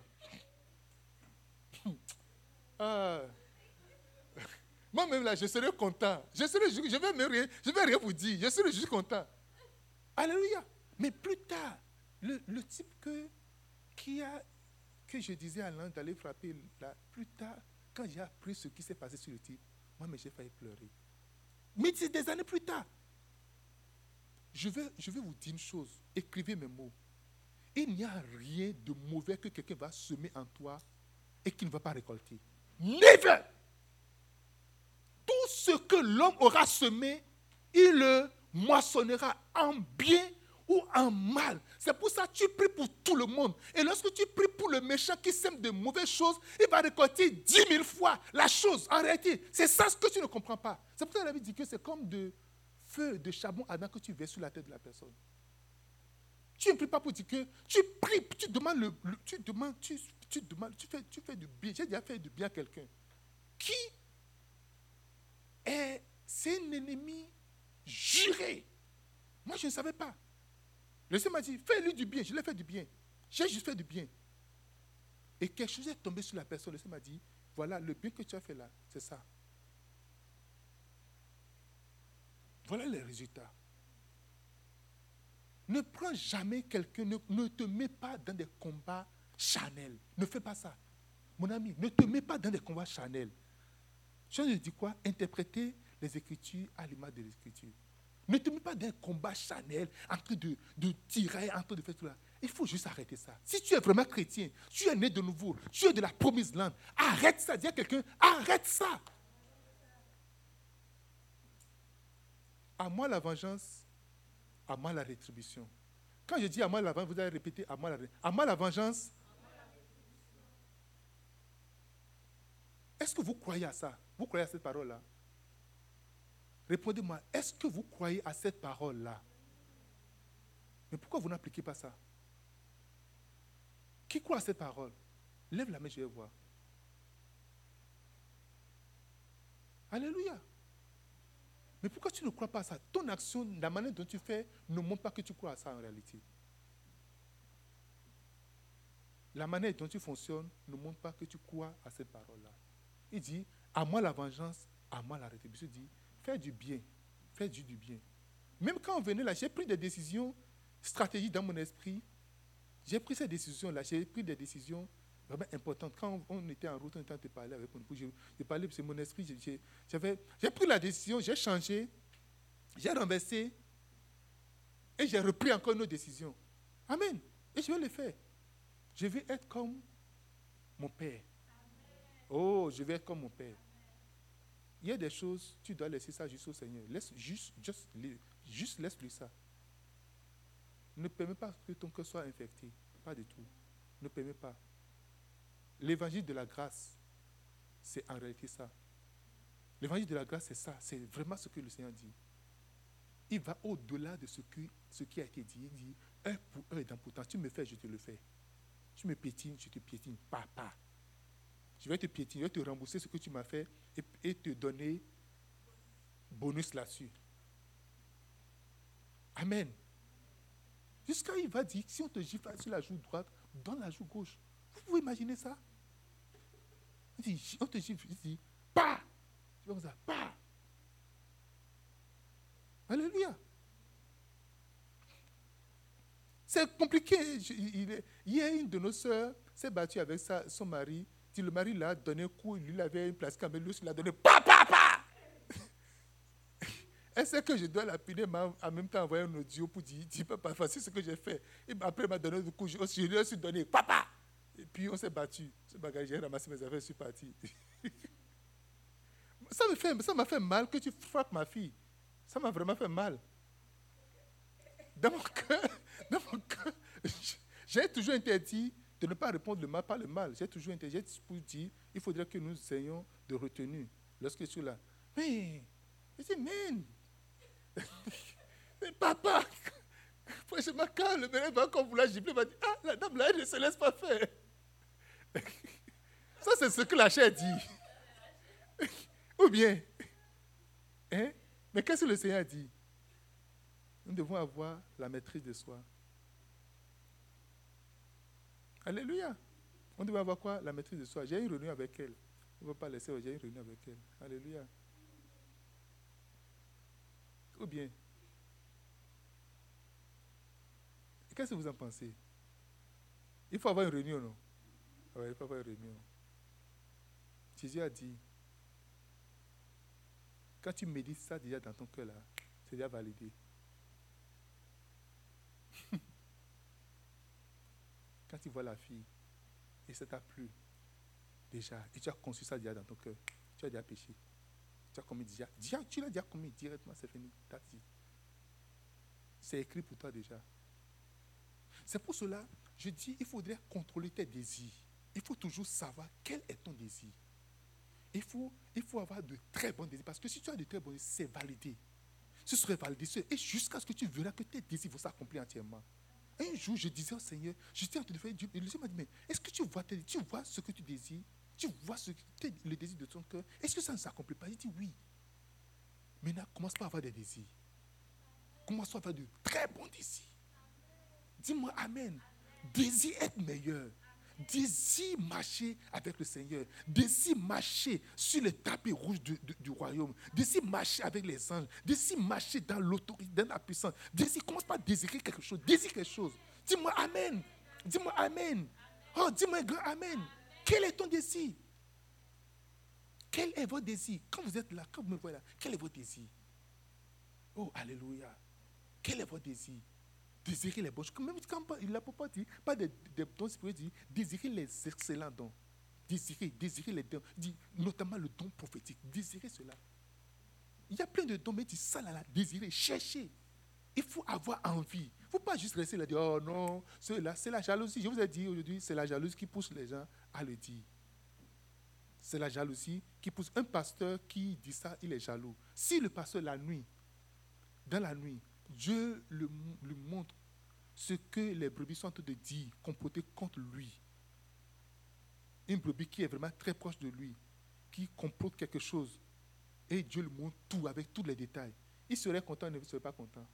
euh, moi-même là, je serai content. Je serai, je, vais rien, je vais rien vous dire. Je serai juste content. Alléluia. Mais plus tard, le, type que, qui a, que je disais à l'un d'aller frapper là, plus tard, quand j'ai appris ce qui s'est passé sur le type, moi, mais j'ai failli pleurer. Mais c'est des années plus tard. Je vais, je vais vous dire une chose. Écrivez mes mots. Il n'y a rien de mauvais que quelqu'un va semer en toi et qu'il ne va pas récolter. Never! Tout ce que l'homme aura semé, il le moissonnera en bien ou en mal. C'est pour ça que tu pries pour tout le monde. Et lorsque tu pries pour le méchant qui sème de mauvaises choses, il va récolter dix mille fois la chose. En réalité, c'est ça ce que tu ne comprends pas. C'est pour ça que la Bible dit que c'est comme de feu de charbon ardent que tu verses sur la tête de la personne. Tu ne pries pas pour dire que tu pries, tu demandes, le, tu, demandes tu, tu, demandes, tu fais, tu fais du bien. J'ai déjà fait du bien à quelqu'un qui est, c'est un ennemi juré. Moi, je ne savais pas. Le Seigneur m'a dit, fais-lui du bien. Je l'ai fait du bien. J'ai juste fait du bien. Et quelque chose est tombé sur la personne. Le Seigneur m'a dit, voilà, le bien que tu as fait là, c'est ça. Voilà les résultats. Ne prends jamais quelqu'un, ne, te mets pas dans des combats charnels. Ne fais pas ça. Mon ami, ne te mets pas dans des combats charnels. Je dis quoi? Interpréter les Écritures à l'image de l'Écriture. Ne te mets pas dans un combat charnel en train de, de tirer, en train de faire tout ça. Il faut juste arrêter ça. Si tu es vraiment chrétien, tu es né de nouveau, tu es de la promise land, arrête ça. Dis à quelqu'un, arrête ça. À moi la vengeance, à la rétribution. Quand je dis à moi la vengeance, vous allez répéter à la, à la vengeance. Est-ce que vous croyez à ça? Vous croyez à cette parole-là? Répondez-moi, est-ce que vous croyez à cette parole-là? Mais pourquoi vous n'appliquez pas ça? Qui croit à cette parole? Lève la main, je vais voir. Alléluia. Mais pourquoi tu ne crois pas à ça? Ton action, la manière dont tu fais, ne montre pas que tu crois à ça en réalité. La manière dont tu fonctionnes ne montre pas que tu crois à cette parole-là. Il dit, à moi la vengeance, à moi la rétribution. Il dit, fais du bien, fais du, du bien. Même quand on venait là, j'ai pris des décisions stratégiques dans mon esprit. J'ai pris ces décisions-là, j'ai pris des décisions vraiment importante. Quand on était en route, on était en train de parler avec mon époux, j'ai parlé, c'est mon esprit, j'ai pris la décision, j'ai changé, j'ai renversé, et j'ai repris encore une autre décision. Amen. Et je vais le faire. Je vais être comme mon Père. Oh, je vais être comme mon Père. Il y a des choses, tu dois laisser ça juste au Seigneur. Laisse, juste, juste, juste laisse-lui ça. Ne permets pas que ton cœur soit infecté. Pas du tout. Ne permets pas. L'évangile de la grâce, c'est en réalité ça. L'évangile de la grâce, c'est ça. C'est vraiment ce que le Seigneur dit. Il va au-delà de ce, qui a été dit. Il dit, un pour un et dans pourtant, tu me fais, je te le fais. Tu me piétines, je te piétine. Papa. Je vais te piétiner, je vais te rembourser ce que tu m'as fait et, te donner bonus là-dessus. Amen. Jusqu'à il va dire, si on te gifle sur la joue droite, donne la joue gauche. Vous pouvez imaginer ça? Il dit, On te gifle, il dit, pas ça, pas Alléluia. C'est compliqué. Il, a une de nos soeurs s'est battue avec son mari. Si le mari l'a donné un coup, lui avait une place quand lui, il l'a donné, pa, pa, pa. Elle sait que je dois la punir, mais en même temps envoyer un audio pour dire, dis papa, voici ce que j'ai fait. Et après, il m'a donné un coup, je lui ai donné, papa. Et puis on s'est battu. J'ai ramassé mes affaires, je suis parti. ça m'a fait, fait mal que tu frappes ma fille. Ça m'a vraiment fait mal. Dans mon cœur, dans mon cœur, j'ai toujours interdit de ne pas répondre le mal par le mal. J'ai toujours interdit pour dire, il faudrait que nous ayons de retenue lorsque je suis là. Mais, je dis, mais, mais papa, je me calme, le bébé va comme vouloir gifler, il m'a dit, ah, la dame là, elle ne se laisse pas faire. Ça, c'est ce que la chair dit. Ou bien, hein? mais qu'est-ce que le Seigneur dit? Nous devons avoir la maîtrise de soi. Alléluia. On devait avoir quoi? La maîtrise de soi. J'ai une réunion avec elle. On ne va pas laisser, j'ai une réunion avec elle. Alléluia. Ou bien, qu'est-ce que vous en pensez? Il faut avoir une réunion, non? Une réunion. Jésus a dit, quand tu médites ça déjà dans ton cœur là, c'est déjà validé. quand tu vois la fille et ça t'a plu déjà, et tu as conçu ça déjà dans ton cœur, tu as déjà péché. Tu as commis déjà. Tu l'as déjà commis directement, c'est fini. C'est écrit pour toi déjà. C'est pour cela, je dis, il faudrait contrôler tes désirs il faut toujours savoir quel est ton désir. Il faut, il faut avoir de très bons désirs. Parce que si tu as de très bons désirs, c'est validé. Ce serait validé. Et jusqu'à ce que tu verras que tes désirs vont s'accomplir entièrement. Un jour, je disais au Seigneur, j'étais en train de faire Dieu. Et le Seigneur m'a dit, mais est-ce que tu vois, tu vois ce que tu désires? Tu vois le désir de ton cœur? Est-ce que ça ne s'accomplit pas? Il dit oui. Maintenant, commence pas à avoir des désirs. commence à faire de très bons désirs. Dis-moi Amen. Désir être meilleur. Désir marcher avec le Seigneur. Désir marcher sur le tapis rouge du, du royaume. Désir marcher avec les anges. Désir marcher dans l'autorité, dans la puissance. Désir, commence pas à désirer quelque chose. Désir quelque chose. Dis-moi Amen. Dis-moi Amen. Oh, dis-moi grand Amen. Quel est ton désir? Quel est votre désir? Quand vous êtes là, quand vous me voyez là, quel est votre désir? Oh, Alléluia. Quel est votre désir? Désirer les bonnes choses. Même quand il pas dit, pas des, dons spirituels, dit désirer les excellents dons. Désirer, désirer les dons. Dit, notamment le don prophétique. Désirer cela. Il y a plein de dons, mais il dit ça là, là désirer, chercher. Il faut avoir envie. Il ne faut pas juste rester là dire, oh non, c'est la jalousie. Je vous ai dit aujourd'hui, c'est la jalousie qui pousse les gens à le dire. C'est la jalousie qui pousse un pasteur qui dit ça, il est jaloux. Si le pasteur la nuit, dans la nuit, Dieu lui montre ce que les brebis sont en train de dire, comploter contre lui. Une brebis qui est vraiment très proche de lui, qui complote quelque chose, et Dieu lui montre tout avec tous les détails. Il serait content, il ne serait pas content.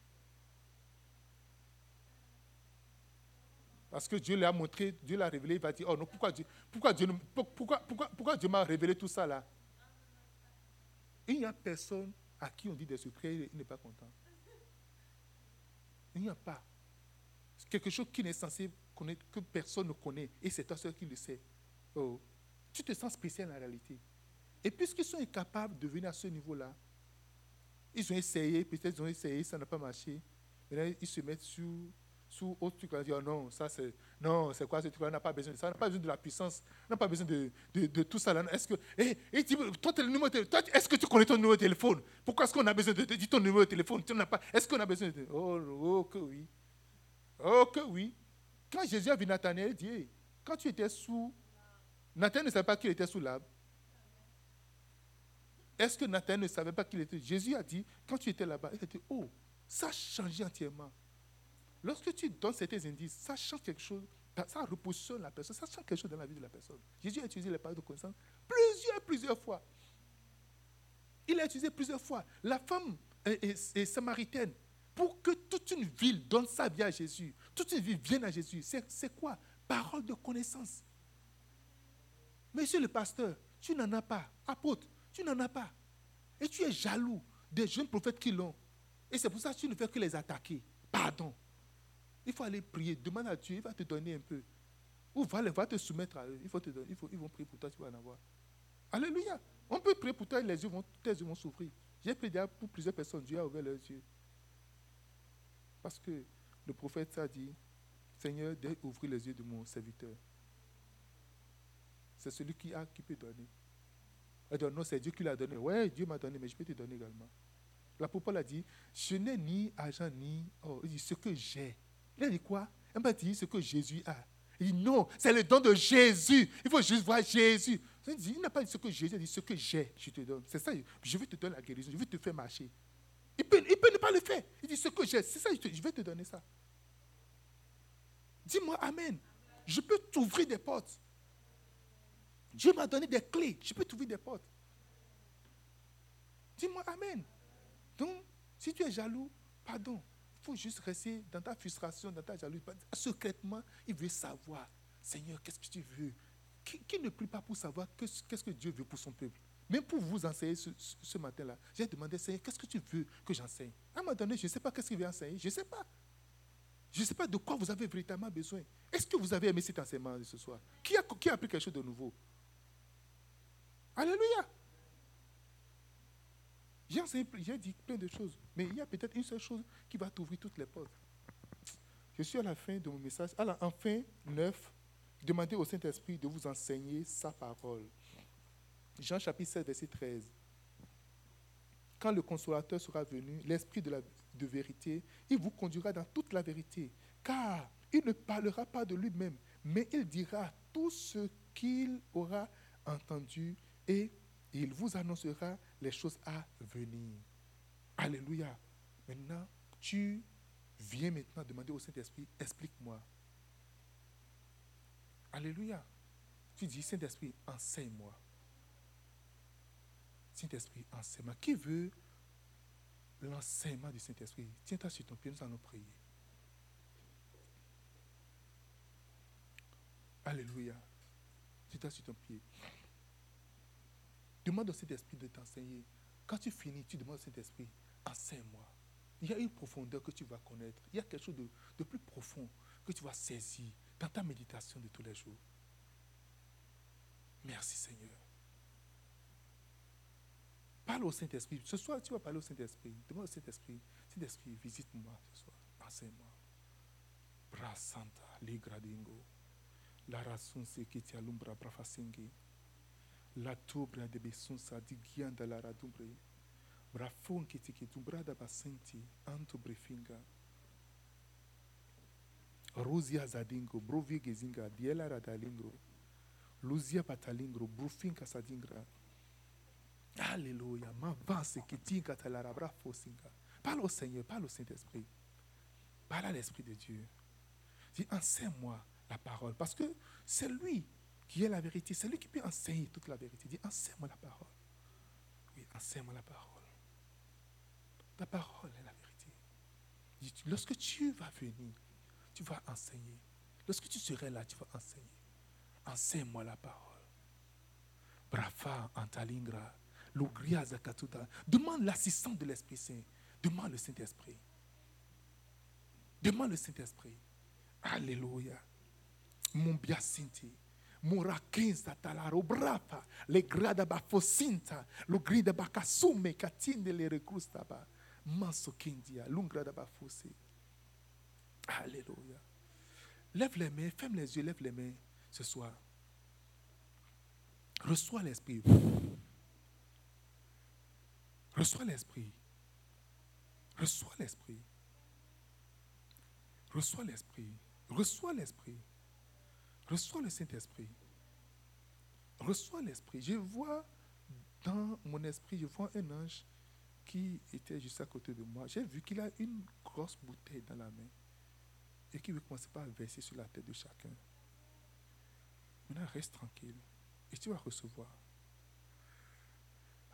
Parce que Dieu l'a montré, Dieu l'a révélé, il va dire, oh non, pourquoi Dieu, pourquoi Dieu, pourquoi, pourquoi, pourquoi Dieu m'a révélé tout ça là? Il n'y a personne à qui on dit des secrets, il n'est pas content. Il n'y a pas. quelque chose qui n'est censé connaître, que personne ne connaît, et c'est toi seul qui le sais. Oh, tu te sens spécial en réalité. Et puisqu'ils sont incapables de venir à ce niveau-là, ils ont essayé, peut-être ils ont essayé, ça n'a pas marché. Maintenant, ils se mettent sous sous autre truc, on va dire, oh non, ça c'est, non, c'est quoi ce truc on n'a pas besoin de ça, on n'a pas besoin de la puissance, on n'a pas besoin de, de, tout ça. Est-ce que, eh, eh, toi, le numéro de, toi, est-ce que tu connais ton numéro de téléphone? Pourquoi est-ce qu'on a besoin de, dire ton numéro de téléphone? Tu pas, Est-ce qu'on a besoin de, oh, oh, que oui. Oh, que oui. Quand Jésus a vu Nathanaël, il dit, quand tu étais sous, Nathanaël ne savait pas qu'il était sous l'arbre. Est-ce que Nathanaël ne savait pas qu'il était Jésus a dit, quand tu étais là-bas, il a dit, oh, ça a changé entièrement. Lorsque tu donnes certains indices, ça change quelque chose, ça repositionne la personne, ça change quelque chose dans la vie de la personne. Jésus a utilisé les paroles de connaissance plusieurs, plusieurs fois. Il a utilisé plusieurs fois. La femme est, samaritaine. Pour que toute une ville donne sa vie à Jésus, toute une ville vienne à Jésus, c'est quoi? Parole de connaissance. Monsieur le pasteur, tu n'en as pas. Apôtre, tu n'en as pas. Et tu es jaloux des jeunes prophètes qui l'ont. Et c'est pour ça que tu ne fais que les attaquer. Pardon. Il faut aller prier, demande à Dieu, il va te donner un peu. Ou va, va te soumettre à eux. Il faut te ils vont prier pour toi, tu vas en avoir. Alléluia. On peut prier pour toi et les yeux vont, tes yeux vont s'ouvrir. J'ai prié pour plusieurs personnes, Dieu a ouvert leurs yeux. Parce que le prophète a dit, Seigneur, ouvrir les yeux de mon serviteur. C'est celui qui a, qui peut donner. Dit, non, c'est Dieu qui l'a donné. Oui, Dieu m'a donné, mais je peux te donner également. La Paul a dit, je n'ai ni argent ni oh, il dit, ce que j'ai, il a dit quoi? Il m'a dit ce que Jésus a. Il dit non, c'est le don de Jésus. Il faut juste voir Jésus. Il n'a pas dit ce que Jésus a dit, ce que j'ai, je te donne. C'est ça, je vais te donner la guérison, je vais te faire marcher. Il peut, il peut ne pas le faire. Il dit ce que j'ai, c'est ça, je, vais te donner ça. Dis-moi Amen. Je peux t'ouvrir des portes. Dieu m'a donné des clés. Je peux t'ouvrir des portes. Dis-moi Amen. Donc, si tu es jaloux, pardon. Il faut juste rester dans ta frustration, dans ta jalousie. Secrètement, il veut savoir, Seigneur, qu'est-ce que tu veux? Qui, ne prie pas pour savoir qu'est-ce que Dieu veut pour son peuple? Même pour vous enseigner ce, matin-là, j'ai demandé, Seigneur, qu'est-ce que tu veux que j'enseigne? À un moment donné, je ne sais pas qu'est-ce qu'il veut enseigner. Je ne sais pas. Je ne sais pas de quoi vous avez véritablement besoin. Est-ce que vous avez aimé cet enseignement ce soir? Qui a, qui a appris quelque chose de nouveau? Alléluia. J'ai dit plein de choses, mais il y a peut-être une seule chose qui va t'ouvrir toutes les portes. Je suis à la fin de mon message. Alors, enfin, 9, demandez au Saint-Esprit de vous enseigner sa parole. Jean chapitre 7, verset 13. Quand le consolateur sera venu, l'Esprit la, de vérité, il vous conduira dans toute la vérité, car il ne parlera pas de lui-même, mais il dira tout ce qu'il aura entendu et il vous annoncera les choses à venir. Alléluia. Maintenant, tu viens maintenant demander au Saint-Esprit, explique-moi. Alléluia. Tu dis, Saint-Esprit, enseigne-moi. Saint-Esprit, enseigne-moi. Qui veut l'enseignement du Saint-Esprit? Tiens-toi sur ton pied, nous allons prier. Alléluia. Tiens-toi sur ton pied. Demande au Saint-Esprit de t'enseigner. Quand tu finis, tu demandes au Saint-Esprit, enseigne-moi. Il y a une profondeur que tu vas connaître. Il y a quelque chose de, plus profond que tu vas saisir dans ta méditation de tous les jours. Merci Seigneur. Parle au Saint-Esprit. Ce soir, tu vas parler au Saint-Esprit. Demande au Saint-Esprit, Saint-Esprit, visite-moi ce soir. Enseigne-moi. Bra Santa, Ligradingo. La rasunse qui ti alumbra brafasingi. La tubra de besunsa di gianda la radumbre. Brafon qui ti kidumbra da basenti, anto brefinga. Rosia zadingo, brovi gezinga, diela radalingro. Luzia patalingro, brufinka sadingra. Alléluia. M'avance qui tinka talarabra fosinga. Parle au Seigneur, parle au Saint-Esprit. Parle à l'Esprit de Dieu. Dis, enseigne-moi la parole. Parce que c'est lui qui est la vérité. C'est lui qui peut enseigner toute la vérité. Dis, enseigne-moi la parole. Oui, enseigne-moi la parole. La parole est la vérité. Dis, lorsque tu vas venir, tu vas enseigner. Lorsque tu serais là, tu vas enseigner. Enseigne-moi la parole. Brafa antalingra. Lugria zakatuta. Demande l'assistance de l'Esprit Saint. Demande le Saint-Esprit. Demande le Saint-Esprit. Alléluia. Mon biasinti. Mon rakin satalaro brafa. Le grada bafosinta. Le grida bakasume katinde le recrusta ba. Manso kindia. Lungrada bafosi. Alléluia. Lève les mains, ferme les yeux, lève les mains ce soir. Reçois l'Esprit. Reçois l'Esprit. Reçois l'Esprit. Reçois l'Esprit. Reçois l'Esprit. Reçois le Saint-Esprit. Reçois l'Esprit. Je vois dans mon esprit, je vois un ange qui était juste à côté de moi. J'ai vu qu'il a une grosse bouteille dans la main et qui veut commencer par verser sur la tête de chacun. Maintenant, reste tranquille et tu vas recevoir.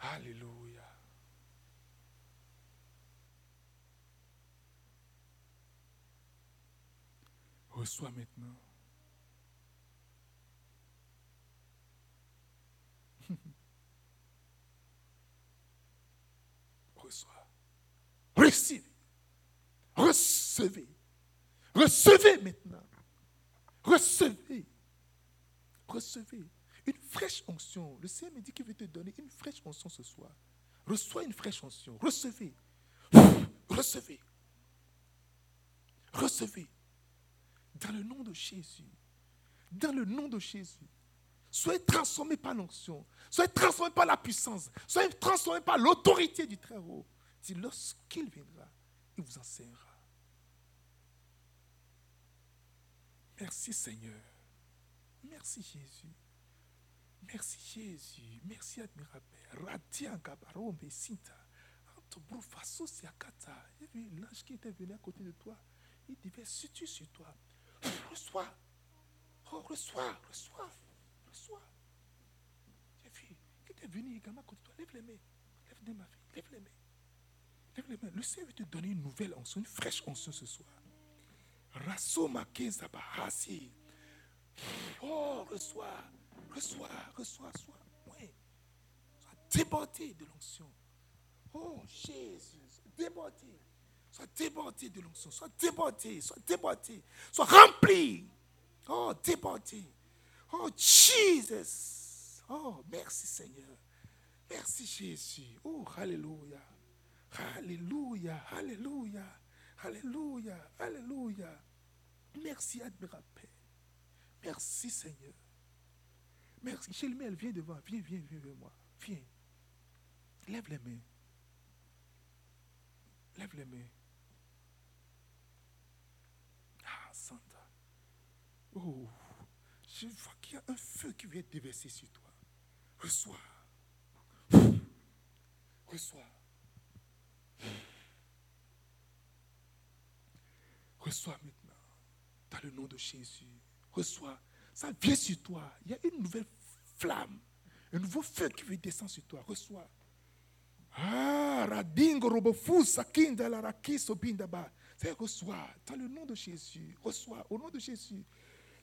Alléluia. Reçois maintenant. Reçois. Recevez. Recevez. Recevez maintenant. Recevez. Recevez. Une fraîche onction. Le Seigneur me dit qu'il veut te donner une fraîche onction ce soir. Reçois une fraîche onction. Recevez. Recevez. Recevez. Dans le nom de Jésus. Dans le nom de Jésus. Soyez transformés par l'onction. Soyez transformés par la puissance. Soyez transformés par l'autorité du Très-Haut. Lorsqu'il viendra, il vous enseignera. Merci Seigneur. Merci Jésus. Merci Jésus. Merci admirable Père. Radia Gabarombe Sinta. Il y avait l'ange qui était venu à côté de toi. Il devait situer sur toi. Reçois. Oh, reçois, reçois, reçois. J'ai vu qui était venu également de toi. Lève les mains. Lève les mains, ma. Lève les mains. Lève les mains. Le Seigneur veut te donner une nouvelle onction, une fraîche onction ce soir. Rasoma Bahasi. Oh, reçois, reçois, reçois, sois, oui. Sois débordé de l'onction. Oh, Jésus, débordé. Sois débordé de l'onction. Sois débordé, sois débordé. Sois rempli. Oh, débordé. Oh, Jesus. Oh, merci Seigneur. Merci Jésus. Oh, Alléluia. Alléluia. Alléluia. Alléluia. Alléluia. Merci, admirable. Merci, Seigneur. Merci. elle viens devant. Viens, viens, viens vers moi. Viens. Lève les mains. Lève les mains. Ah, Santa. Oh, je vois qu'il y a un feu qui vient déverser sur toi. Reçois. Reçois. Reçois maintenant. Dans le nom de Jésus. Reçois. Ça vient sur toi. Il y a une nouvelle flamme. Un nouveau feu qui veut descendre sur toi. Reçois. Ah, radingo robofusa kinda la rakiso bindaba. C'est reçois dans le nom de Jésus. Reçois au nom de Jésus.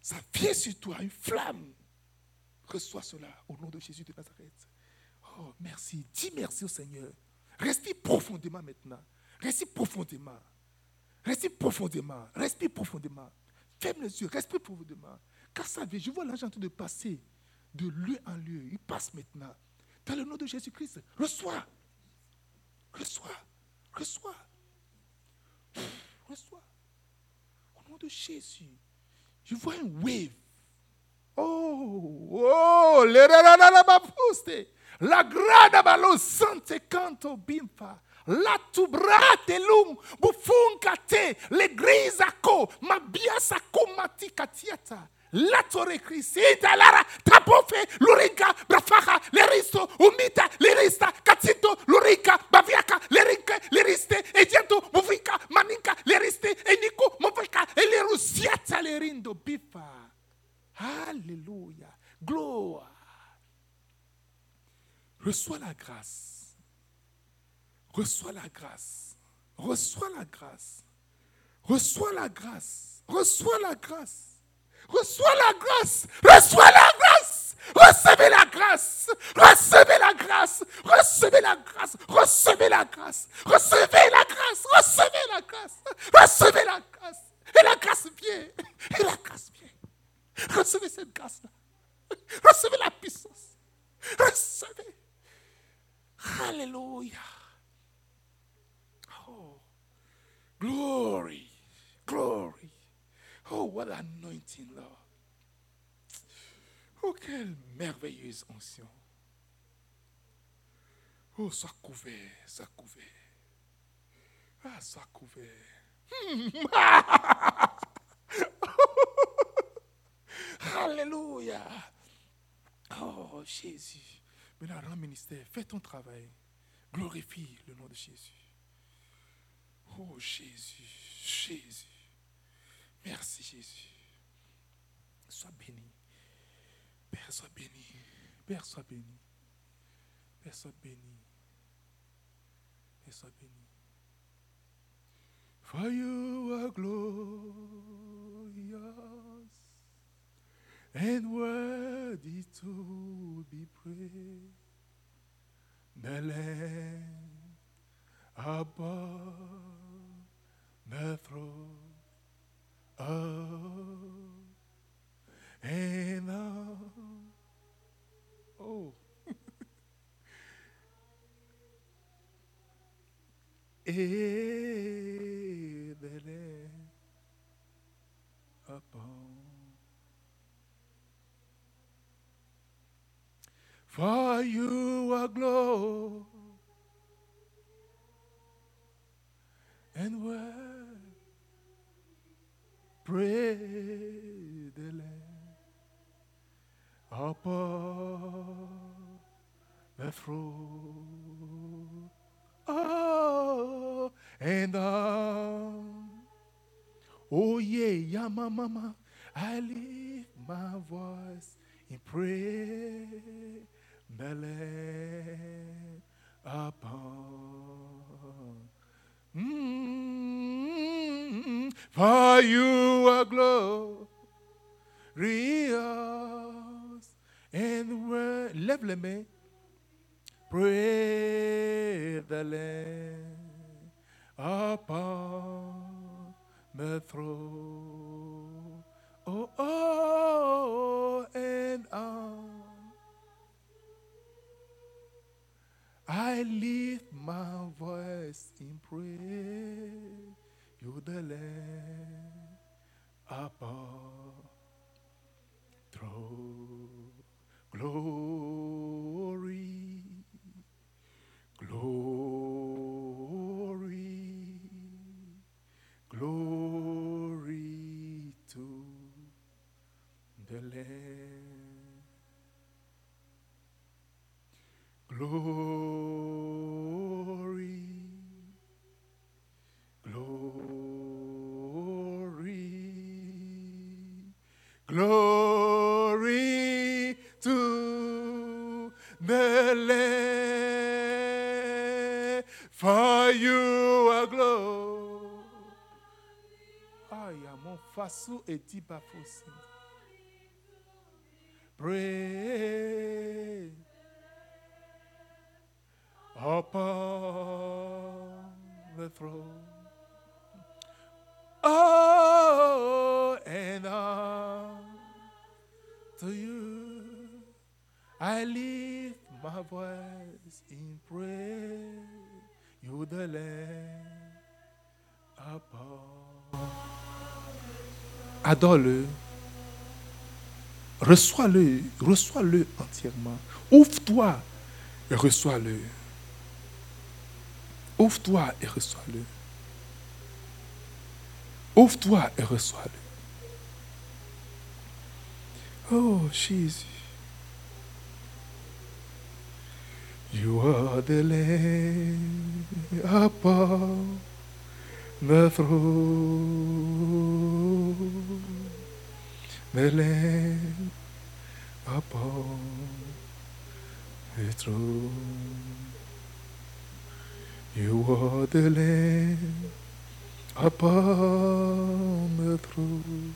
Ça vient sur toi, une flamme. Reçois cela au nom de Jésus de Nazareth. Oh, merci. Dis merci au Seigneur. Respire profondément maintenant. Respire profondément. Respire profondément. Respire profondément. Ferme les yeux. Respire profondément. Car ça vient. Je vois l'ange en train de passer de lieu en lieu. Il passe maintenant. Dans le nom de Jésus-Christ. Reçois. Reçois. Reçois. Reçois. Au nom de Jésus. Je vois un wave. Oh, oh, le la grada balo sante canto bimpa. La tubrate lum bufunka te le grisa ko mabiasa ko mati katiata. La tore crisita lara tapofe lurika brafaja leristo umita lerista katito lurika baviaka lerike leriste ejiento bufika maninka leriste eniko mofika elerusiata lerindo bifa. Alléluia. Gloire. Reçois la grâce. Reçois la grâce. Reçois la grâce. Reçois la grâce. Reçois la grâce. Reçois la grâce. Reçois la grâce. Recevez la grâce. Recevez la grâce. Recevez la grâce. Recevez la grâce. Recevez la grâce. Recevez la grâce. Recevez la grâce. Et la grâce vient. Et la grâce vient. Recevez cette grâce-là. Recevez la puissance. Recevez. Alléluia. Oh, glory, glory. Oh, what anointing, Lord. Oh, quelle merveilleuse onction. Oh, sois couvert, sois couvert. Ah, sois couvert. Alléluia. Oh, Jésus. Maintenant, rends ministère. Fais ton travail. Glorifie le nom de Jésus. Oh, Jésus, Jésus. Merci, Jésus. Sois béni. Père, sois béni. Père, sois béni. Père, sois béni. Père, sois béni. For you are glorious and worthy to be praised. The Lamb above the throne. Oh, and oh, oh. Upon. For you are glory and word. Praise the Lamb upon the throne. Oh, ah, and on. Oh, yeah, yeah, mama, mama. I lift my voice in praise the upon. Mm, for you are glorious and wor- lève les. Praise the Lamb upon the throne. Oh, oh, and on. I lift my voice in praise. You the Lamb above throne. Glory, glory, glory to the Lamb. Glory, Glory to the Lamb, for you are glory. Aïe, mon façon est dit pas possible. Upon the throne. Oh, and on. I lift my voice in. You. Adore-le. Reçois-le, reçois-le entièrement. Ouvre-toi et reçois-le. Ouvre-toi et reçois-le. Ouvre-toi et reçois-le. Oh Jésus. You are the Lamb upon the throne. The Lamb upon the throne. You are the Lamb upon the throne.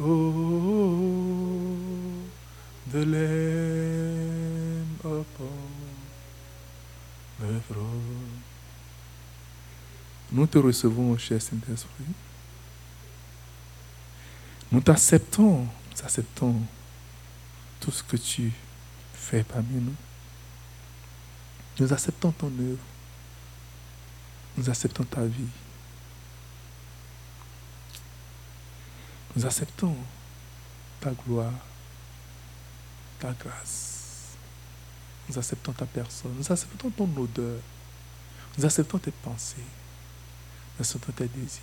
Oh, the Lamb upon the throne. Nous te recevons, cher Saint-Esprit. Nous t'acceptons, nous acceptons tout ce que tu fais parmi nous. Nous acceptons ton œuvre. Nous acceptons ta vie. Nous acceptons ta gloire, ta grâce. Nous acceptons ta personne. Nous acceptons ton odeur. Nous acceptons tes pensées. Nous acceptons tes désirs.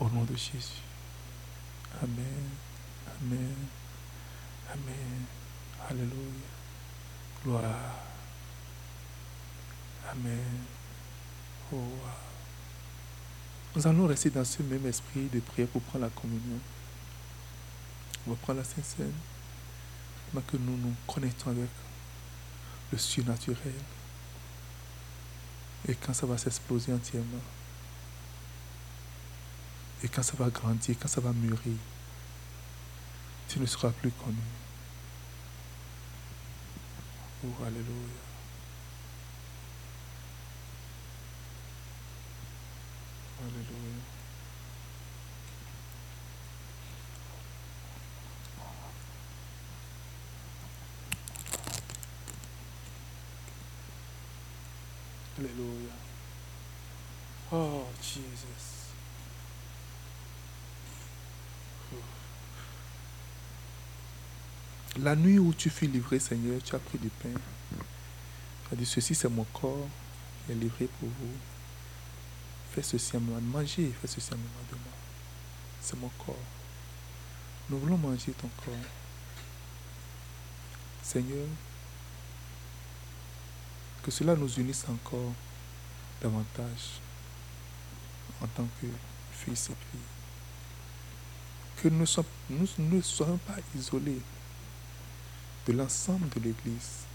Au nom de Jésus. Amen. Amen. Amen. Alléluia. Gloire. Amen. Oh. Nous allons rester dans ce même esprit de prière pour prendre la communion. On va prendre la Sainte Seine. Maintenant que nous nous connectons avec le surnaturel. Et quand ça va s'exploser entièrement. Et quand ça va grandir, quand ça va mûrir, tu ne seras plus connu. Oh, Alléluia. Alléluia. Alléluia. Oh, Jesus. La nuit où tu fus livré, Seigneur, tu as pris du pain. Tu as dit, ceci c'est mon corps qui est livré pour vous. Fais ceci en mémoire de manger, fais ceci en mémoire de moi. C'est mon corps. Nous voulons manger ton corps. Seigneur, que cela nous unisse encore davantage en tant que fils et filles. Que nous, nous ne soyons pas isolés de l'ensemble de l'Église.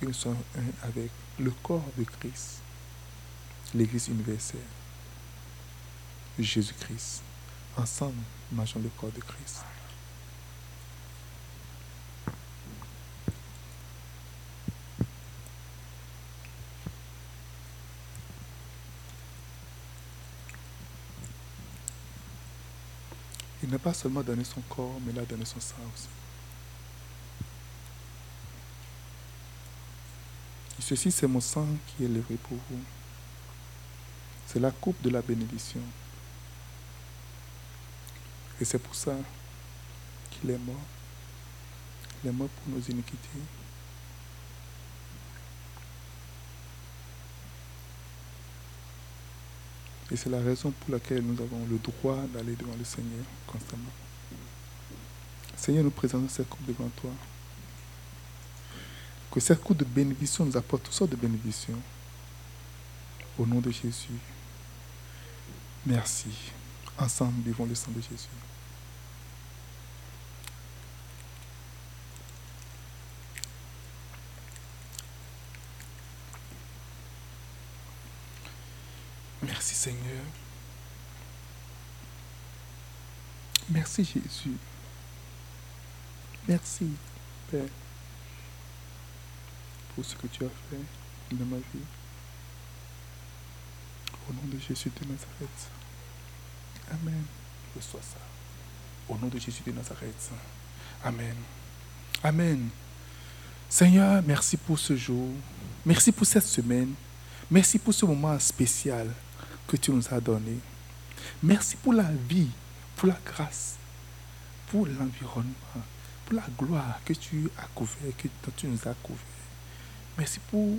Que nous soyons un avec le corps de Christ, l'Église universelle, Jésus-Christ. Ensemble, mangeons le corps de Christ. Il n'a pas seulement donné son corps, mais il a donné son sang aussi. Ceci, c'est mon sang qui est livré pour vous. C'est la coupe de la bénédiction. Et c'est pour ça qu'il est mort. Il est mort pour nos iniquités. Et c'est la raison pour laquelle nous avons le droit d'aller devant le Seigneur constamment. Seigneur, nous présentons cette coupe devant toi. Que cette coupe de bénédiction nous apporte toutes sortes de bénédictions. Au nom de Jésus. Merci. Ensemble, vivons le sang de Jésus. Merci Seigneur. Merci Jésus. Merci Père pour ce que tu as fait dans ma vie. Au nom de Jésus de Nazareth. Amen. Reçois ça. Au nom de Jésus de Nazareth. Amen. Amen. Seigneur, merci pour ce jour. Merci pour cette semaine. Merci pour ce moment spécial que tu nous as donné. Merci pour la vie, pour la grâce, pour l'environnement, pour la gloire que tu as couvert, que tu nous as couvert. Merci pour,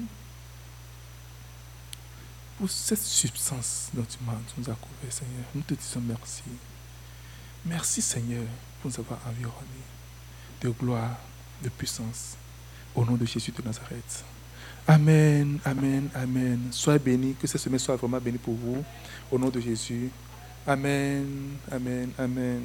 pour cette substance dont tu, nous as couvert, Seigneur. Nous te disons merci. Merci, Seigneur, pour nous avoir environnés de gloire, de puissance. Au nom de Jésus de Nazareth. Amen, amen, amen. Soyez bénis, que cette semaine soit vraiment bénie pour vous. Au nom de Jésus. Amen, amen, amen.